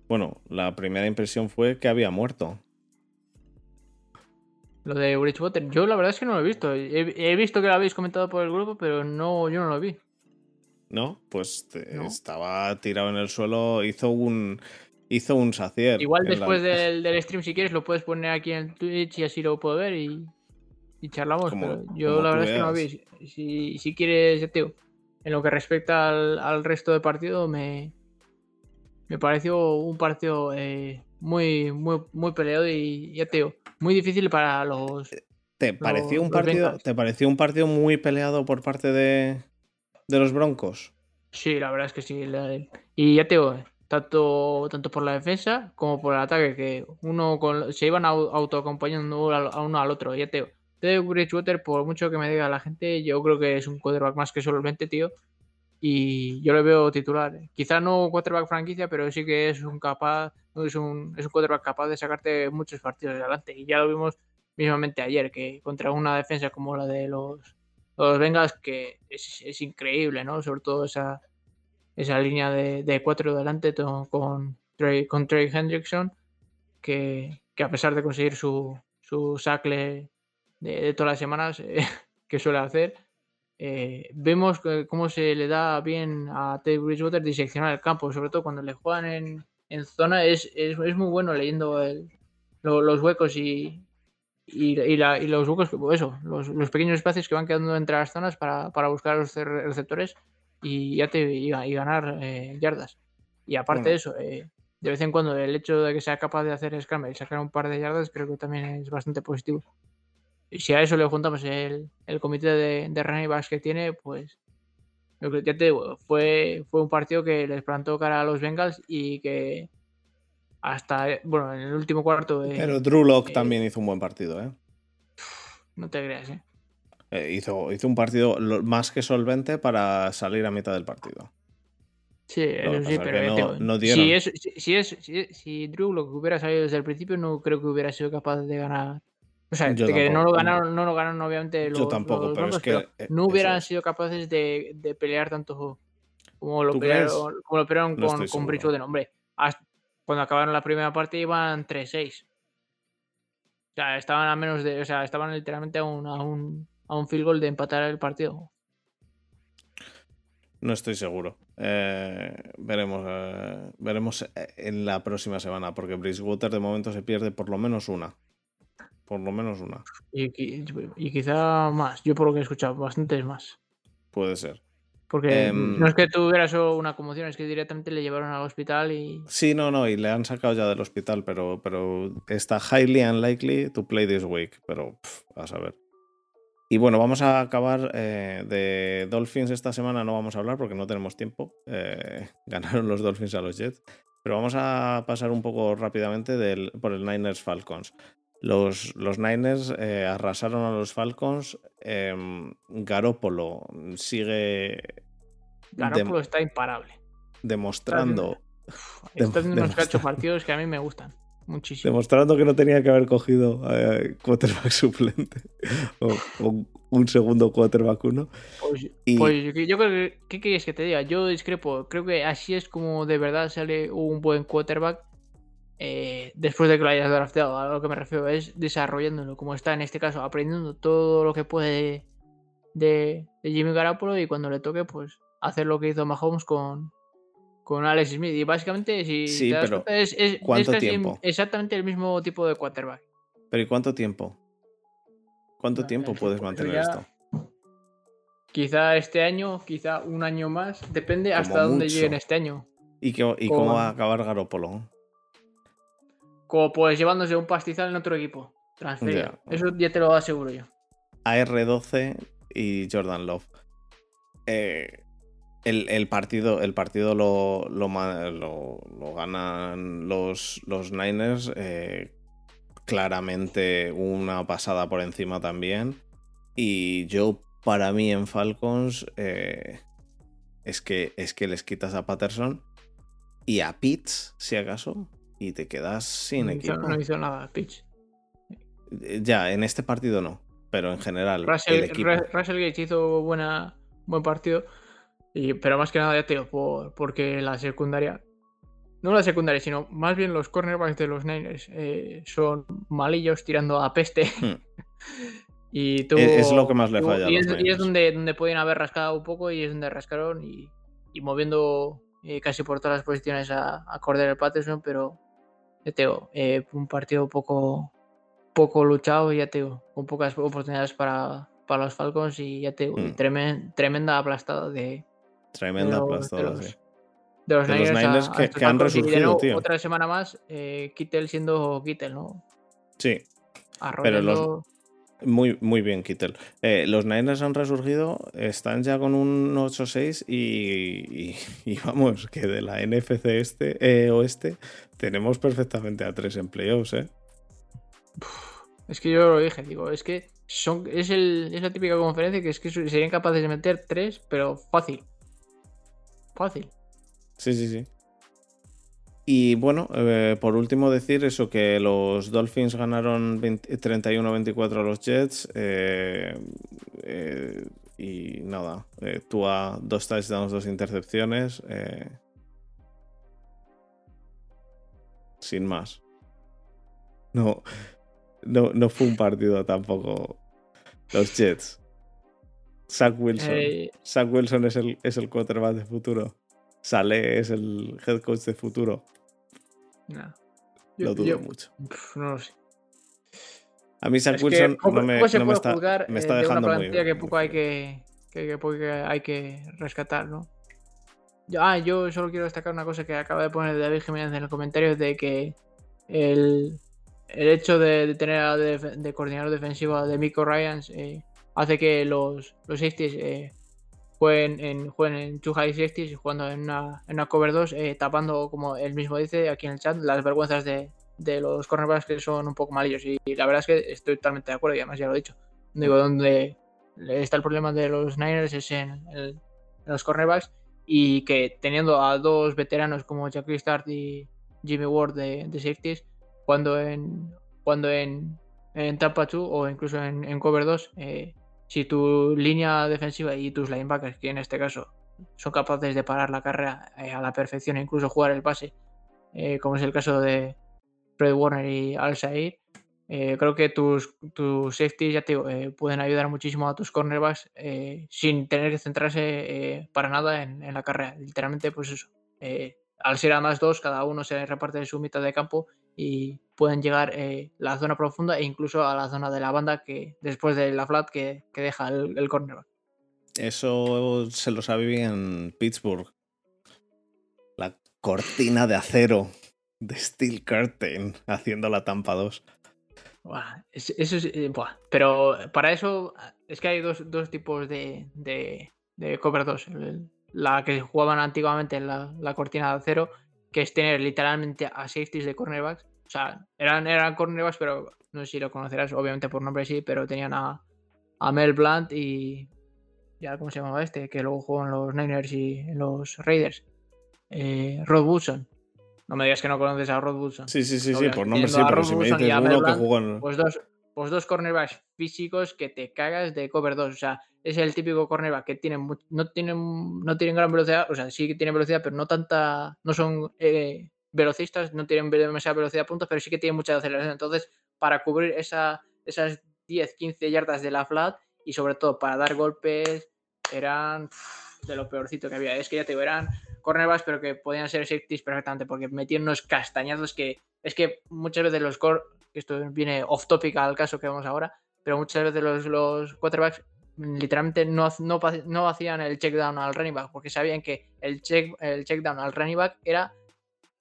bueno, la primera impresión fue que había muerto. Lo de Bridgewater, yo la verdad es que no lo he visto. He, visto que lo habéis comentado por el grupo, pero no, yo no lo vi. ¿No? Pues estaba tirado en el suelo, hizo un hizo un sacier. Igual después del, stream, si quieres, lo puedes poner aquí en Twitch y así lo puedo ver y, charlamos. pero yo la verdad es que no vi. Si, si quieres, ya te en lo que respecta al, resto del partido, me, me pareció un partido eh, muy, muy, muy peleado y ya te digo, muy difícil para los. ¿Te pareció, un partido, ¿Te pareció un partido muy peleado por parte de, de los Broncos? Sí, la verdad es que sí. Y ya te digo, tanto, tanto por la defensa como por el ataque, que uno con, se iban autoacompañando a uno al otro. Ya te de Bridgewater, por mucho que me diga la gente, yo creo que es un quarterback más que solamente, tío. Y yo le veo titular. Quizá no quarterback franquicia, pero sí que es un capaz es un, es un quarterback capaz de sacarte muchos partidos adelante. Y ya lo vimos mismamente ayer, que contra una defensa como la de los, los Bengals, que es, increíble, ¿no? Sobre todo esa, esa línea de, cuatro delante con Trey, con Trey Hendrickson, que, a pesar de conseguir su, su sacle de, todas las semanas [laughs] que suele hacer, eh, vemos cómo se le da bien a Ted Bridgewater diseccionar el campo, sobre todo cuando le juegan en, en zona es, es, muy bueno leyendo los huecos y, y, los huecos, eso, los, pequeños espacios que van quedando entre las zonas para, buscar los receptores y, ya te, y, ganar eh, yardas. Y aparte de eso, eh, de vez en cuando el hecho de que sea capaz de hacer scramble y sacar un par de yardas creo que también es bastante positivo. Y si a eso le juntamos el, comité de, de running que tiene, pues ya te digo, fue, fue un partido que les plantó cara a los Bengals y que hasta, bueno, en el último cuarto... Pero Drew Locke también hizo un buen partido, ¿eh? No te creas, ¿eh? ¿Eh? hizo, hizo un partido más que solvente para salir a mitad del partido. Sí, sí, pero no, si, es, si, es, si, Drew Locke hubiera salido desde el principio, no creo que hubiera sido capaz de ganar o sea, que no lo ganaron, no lo ganaron obviamente los, Yo tampoco, pero es que eh, no hubieran sido capaces de, de, pelear tanto como lo pelearon, como lo pelearon con, con Bridgewater. Hombre, cuando acabaron la primera parte iban 3-6. sea, estaban a menos de. O sea, estaban literalmente a un, a un, a un field goal de empatar el partido. No estoy seguro. Eh, veremos, eh, veremos eh, en la próxima semana, porque Bridgewater de momento se pierde por lo menos una. Por lo menos una. Y, y quizá más. Yo por lo que he escuchado, bastantes más. Puede ser. Porque em, no es que tuviera solo una conmoción, es que directamente le llevaron al hospital y. Sí, no, no, y le han sacado ya del hospital, pero, pero está highly unlikely to play this week. Pero a saber. Y bueno, vamos a acabar eh, de Dolphins esta semana, no vamos a hablar porque no tenemos tiempo. Eh, [laughs] ganaron los Dolphins a los Jets. Pero vamos a pasar un poco rápidamente del, por el Niners Falcons. Los, los Niners eh, arrasaron a los Falcons. Em, Garópolo sigue. Garópolo está imparable. Demostrando. Está haciendo [laughs] unos cachos partidos que a mí me gustan. Muchísimo. Demostrando que no tenía que haber cogido eh, quarterback [laughs] suplente o, un segundo quarterback uno. Pues, pues yo creo que, ¿qué quieres que te diga? Yo discrepo. Creo que así es como de verdad sale un buen quarterback eh, después de que lo hayas drafteado. A lo que me refiero es desarrollándolo, como está en este caso, aprendiendo todo lo que puede de, de Jimmy Garoppolo y cuando le toque, pues hacer lo que hizo Mahomes con, con Alex Smith. Y básicamente, si sí, pero es, ¿cuánto tiempo? exactamente el mismo tipo de quarterback. Pero ¿y cuánto tiempo? ¿Cuánto tiempo puedes mantener esto? Quizá este año, quizá un año más. Depende hasta dónde lleguen este año. ¿Y, y cómo va a acabar Garopolo? Como pues llevándose un pastizal en otro equipo. Transferido. Eso ya te lo aseguro yo. AR12 y Jordan Love. Eh, el, partido, el partido lo, lo, ganan los, los Niners. Eh, claramente una pasada por encima también. Y yo, para mí, en Falcons, eh, es, que, es que les quitas a Patterson y a Pitts, si acaso, y te quedas sin equipo. no hizo nada, Pitts. Ya, en este partido no, pero en general. Russell, Gates hizo buena, buen partido pero más que nada, ya te digo, porque la secundaria. No la secundaria, sino más bien los cornerbacks de los Niners eh, son malillos tirando a peste. Hmm. [laughs] y es, lo que más le falla. y, es, donde, donde pueden haber rascado un poco y es donde rascaron y, moviendo eh, casi por todas las posiciones a, a Cordero Patterson, pero ya te digo, eh, un partido poco, poco luchado, ya te digo, con pocas oportunidades para, para los Falcons y ya te digo, hmm. tremenda aplastada de, Tremenda aplastadora, de los, De los, Niners, que, han resurgido, tío. Otra semana más, eh, Kittel siendo Kittel, ¿no? Sí. Pero los, muy, muy bien, Kittel. Eh, los Niners han resurgido, están ya con un 8-6 y, y, vamos, que de la NFC este, eh, oeste tenemos perfectamente a tres en playoffs, ¿eh? Es que yo lo dije, digo, es que son, es, el, es la típica conferencia que es que serían capaces de meter tres, pero fácil. Fácil. Sí, sí, sí. Y bueno, eh, por último decir eso, que los Dolphins ganaron 31-24 a los Jets. Eh, eh, y nada, tú a dos touchdowns, dos intercepciones. sin más. No, no, no fue un partido tampoco. Los Jets. Zach Wilson. Zach Wilson es el, es el quarterback de futuro. Sale es el head coach de futuro. lo dudo mucho. no lo sé. A mí Zach Wilson no me, no me está, me está dejando una muy que poco hay que, que, hay que rescatar, ¿no? Ah, yo solo quiero destacar una cosa que acaba de poner David Jiménez en los comentarios de que el, el hecho de, tener de, coordinador defensivo de Miko Ryans eh, hace que los, los safeties eh, jueguen, en, jueguen en two high safeties jugando en una, en cover 2, eh, tapando, como él mismo dice aquí en el chat, las vergüenzas de, de los cornerbacks que son un poco malillos. Y, la verdad es que estoy totalmente de acuerdo y además ya lo he dicho. Digo, donde está el problema de los Niners es en, los cornerbacks y que teniendo a dos veteranos como Jackie Start y Jimmy Ward de, de safeties, cuando en, cuando en, en Tampa 2 o incluso en, Cover 2, eh, si tu línea defensiva y tus linebackers, que en este caso son capaces de parar la carrera eh, a la perfección e incluso jugar el pase, eh, como es el caso de Fred Warner y Al Sair, eh, creo que tus, tus safeties ya te pueden ayudar muchísimo a tus cornerbacks sin tener que centrarse para nada en, en, la carrera. Literalmente, pues eso. Al ser a más dos, cada uno se reparte su mitad de campo y pueden llegar a la zona profunda e incluso a la zona de la banda que después de la flat que, que deja el, el cornerback. Eso se lo sabe bien en Pittsburgh. La cortina de acero de Steel Curtain haciendo la tampa 2. eso es, eh, pero para eso es que hay dos, dos tipos de, de, de, cover 2. La que jugaban antiguamente en la, la, cortina de acero, que es tener literalmente a safeties de cornerbacks. O sea, eran, eran cornerbacks, pero no sé si lo conocerás, obviamente por nombre sí, pero tenían a, a Mel Blunt y, ya cómo se llamaba este, que luego jugó en los Niners y en los Raiders. Eh, Rod Woodson. No me digas que no conoces a Rod Woodson. Sí, sí, sí, sí por nombre sí, pero si me dices uno que jugó en... Pues dos, pues dos cornerbacks físicos que te cagas de cover 2. O sea, es el típico cornerback que tiene no, tienen, no tienen gran velocidad. O sea, sí que tienen velocidad, pero no tanta. No son eh, velocistas, no tienen demasiada velocidad a puntos, pero sí que tienen mucha aceleración. Entonces, para cubrir esa, esas 10, 15 yardas de la flat y sobre todo para dar golpes, eran de lo peorcito que había. Es que ya te digo, eran cornerbacks, pero que podían ser safeties perfectamente, porque metían unos castañazos que es que muchas veces los core, esto viene off topic al caso que vamos ahora, pero muchas veces los, los quarterbacks literalmente no, no, no, hacían el check down al running back, porque sabían que el check, el check down al running back era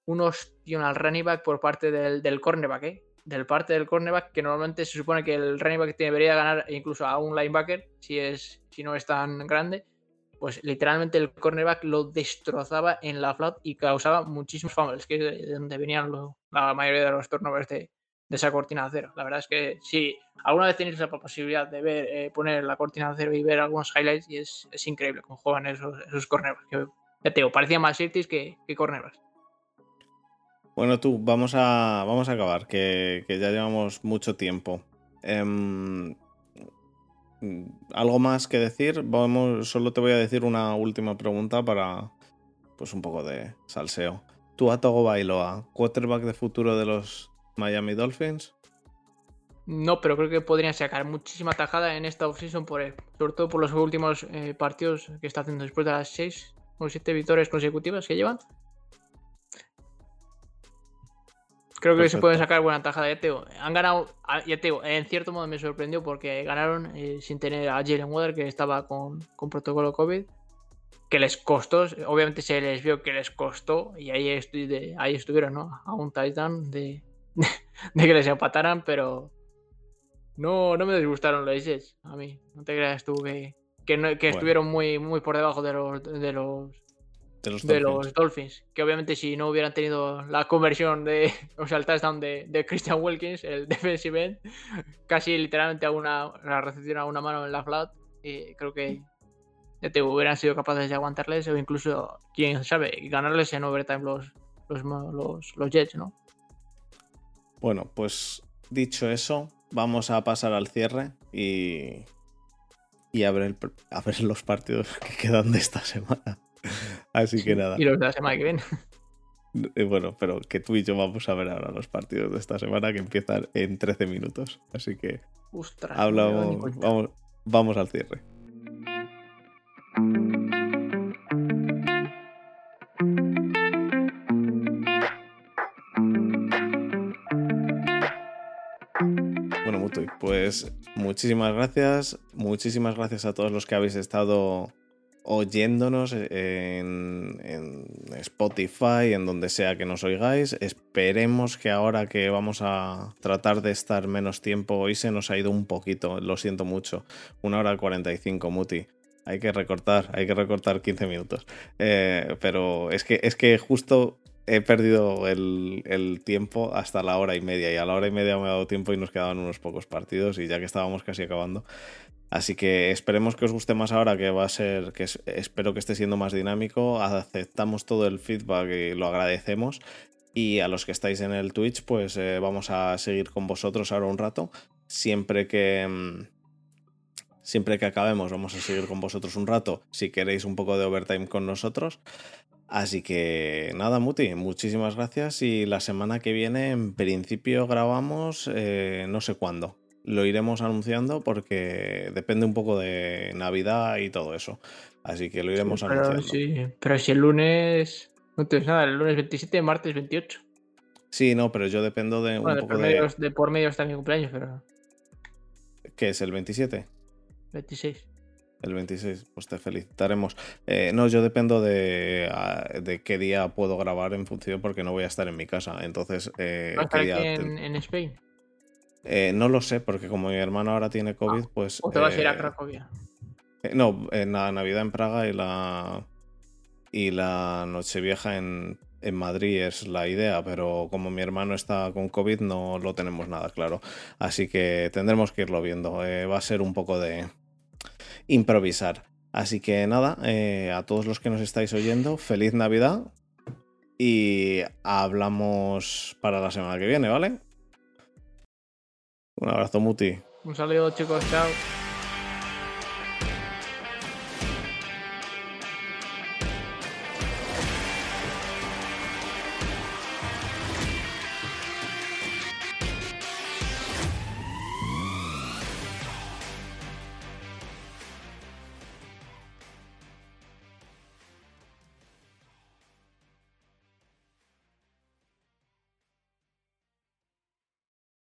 un ostión al running back por parte del, del cornerback, ¿eh? del parte del cornerback, que normalmente se supone que el running back debería ganar incluso a un linebacker, si, es, si no es tan grande, pues literalmente el cornerback lo destrozaba en la flat y causaba muchísimos fumbles, que es de donde venían la mayoría de los turnovers de, esa cortina de acero. La verdad es que si alguna vez tenéis la posibilidad de ver, eh, poner la cortina de acero y ver algunos highlights, y es, increíble cómo juegan esos, esos cornerbacks. Ya te digo, parecían más safeties que, que. Bueno, tú, vamos a, vamos a acabar, que, ya llevamos mucho tiempo. Um, ¿Algo más que decir? Vamos, solo te voy a decir una última pregunta para pues un poco de salseo. ¿Tú a Togo Bailoa, quarterback de futuro de los Miami Dolphins? No, pero creo que podrían sacar muchísima tajada en esta offseason por él. Sobre todo por los últimos eh, partidos que está haciendo después de las 6 o 7 victorias consecutivas que llevan. Creo que se puede sacar buena tajada. Ya te han ganado, ya te en cierto modo me sorprendió porque ganaron eh, sin tener a Jalen Water, que estaba con, con, protocolo COVID, que les costó, obviamente se les vio que les costó, y ahí, ahí estuvieron, ¿no? A un touchdown de, [laughs] de, que les empataran, pero no, no me disgustaron los Jets, a mí. No te creas tú que, que, que estuvieron muy, muy por debajo de los, de los de los, Dolphins. Que obviamente si no hubieran tenido la conversión de, [laughs] o sea, el touchdown de, de Christian Wilkins, el [laughs] defensive end, casi literalmente a una, la recepción a una mano en la flat, y creo que te hubieran sido capaces de aguantarles o incluso, quién sabe, ganarles en overtime los, los, los, los Jets, ¿no? Bueno, pues dicho eso, vamos a pasar al cierre y, y a, ver a ver los partidos [laughs] que quedan de esta semana. Así que nada. Y los de la semana que viene. [laughs] Bueno, pero que tú y yo vamos a ver ahora los partidos de esta semana que empiezan en 13 minutos. Así que. Ostras, hablamos, vamos, vamos al cierre. Bueno, Mutuy, pues muchísimas gracias. Muchísimas gracias a todos los que habéis estado oyéndonos en, Spotify, en donde sea que nos oigáis. Esperemos que ahora que vamos a tratar de estar menos tiempo, hoy se nos ha ido un poquito, lo siento mucho. Una hora 45, Muti. Hay que recortar, hay que recortar 15 minutos. Eh, pero es que, es que justo he perdido el, el, tiempo hasta la hora y media y a la hora y media me ha dado tiempo y nos quedaban unos pocos partidos y ya que estábamos casi acabando, Así que esperemos que os guste más ahora, que va a ser, que espero que esté siendo más dinámico. Aceptamos todo el feedback y lo agradecemos. Y a los que estáis en el Twitch, pues eh, vamos a seguir con vosotros ahora un rato. Siempre que. Siempre que acabemos, vamos a seguir con vosotros un rato. Si queréis un poco de overtime con nosotros. Así que nada, Muti, muchísimas gracias y la semana que viene en principio grabamos eh, no sé cuándo. Lo iremos anunciando porque depende un poco de Navidad y todo eso. Así que lo iremos pero, anunciando. Sí, pero si el lunes... No tienes nada, el lunes 27, martes 28. Sí, no, pero yo dependo de un Bueno, poco por, de... de por medio está mi cumpleaños, pero ¿Qué es el 27? 26. El 26, pues te felicitaremos. Eh, no, yo dependo de, ah, de qué día puedo grabar en función porque no voy a estar en mi casa. Entonces, eh, ¿Vas a estar qué aquí día te- en, Spain? Eh, no lo sé, porque como mi hermano ahora tiene COVID, pues. ¿O te vas a ir a eh, Cracovia? no, en la Navidad en Praga y la. Y la Nochevieja en, en Madrid es la idea, pero como mi hermano está con COVID, no lo tenemos nada claro. Así que tendremos que irlo viendo. Va a ser un poco de improvisar. Así que nada, eh, a todos los que nos estáis oyendo, feliz Navidad. Y hablamos para la semana que viene, ¿vale? Un abrazo, Muti. Un saludo, chicos. Chao.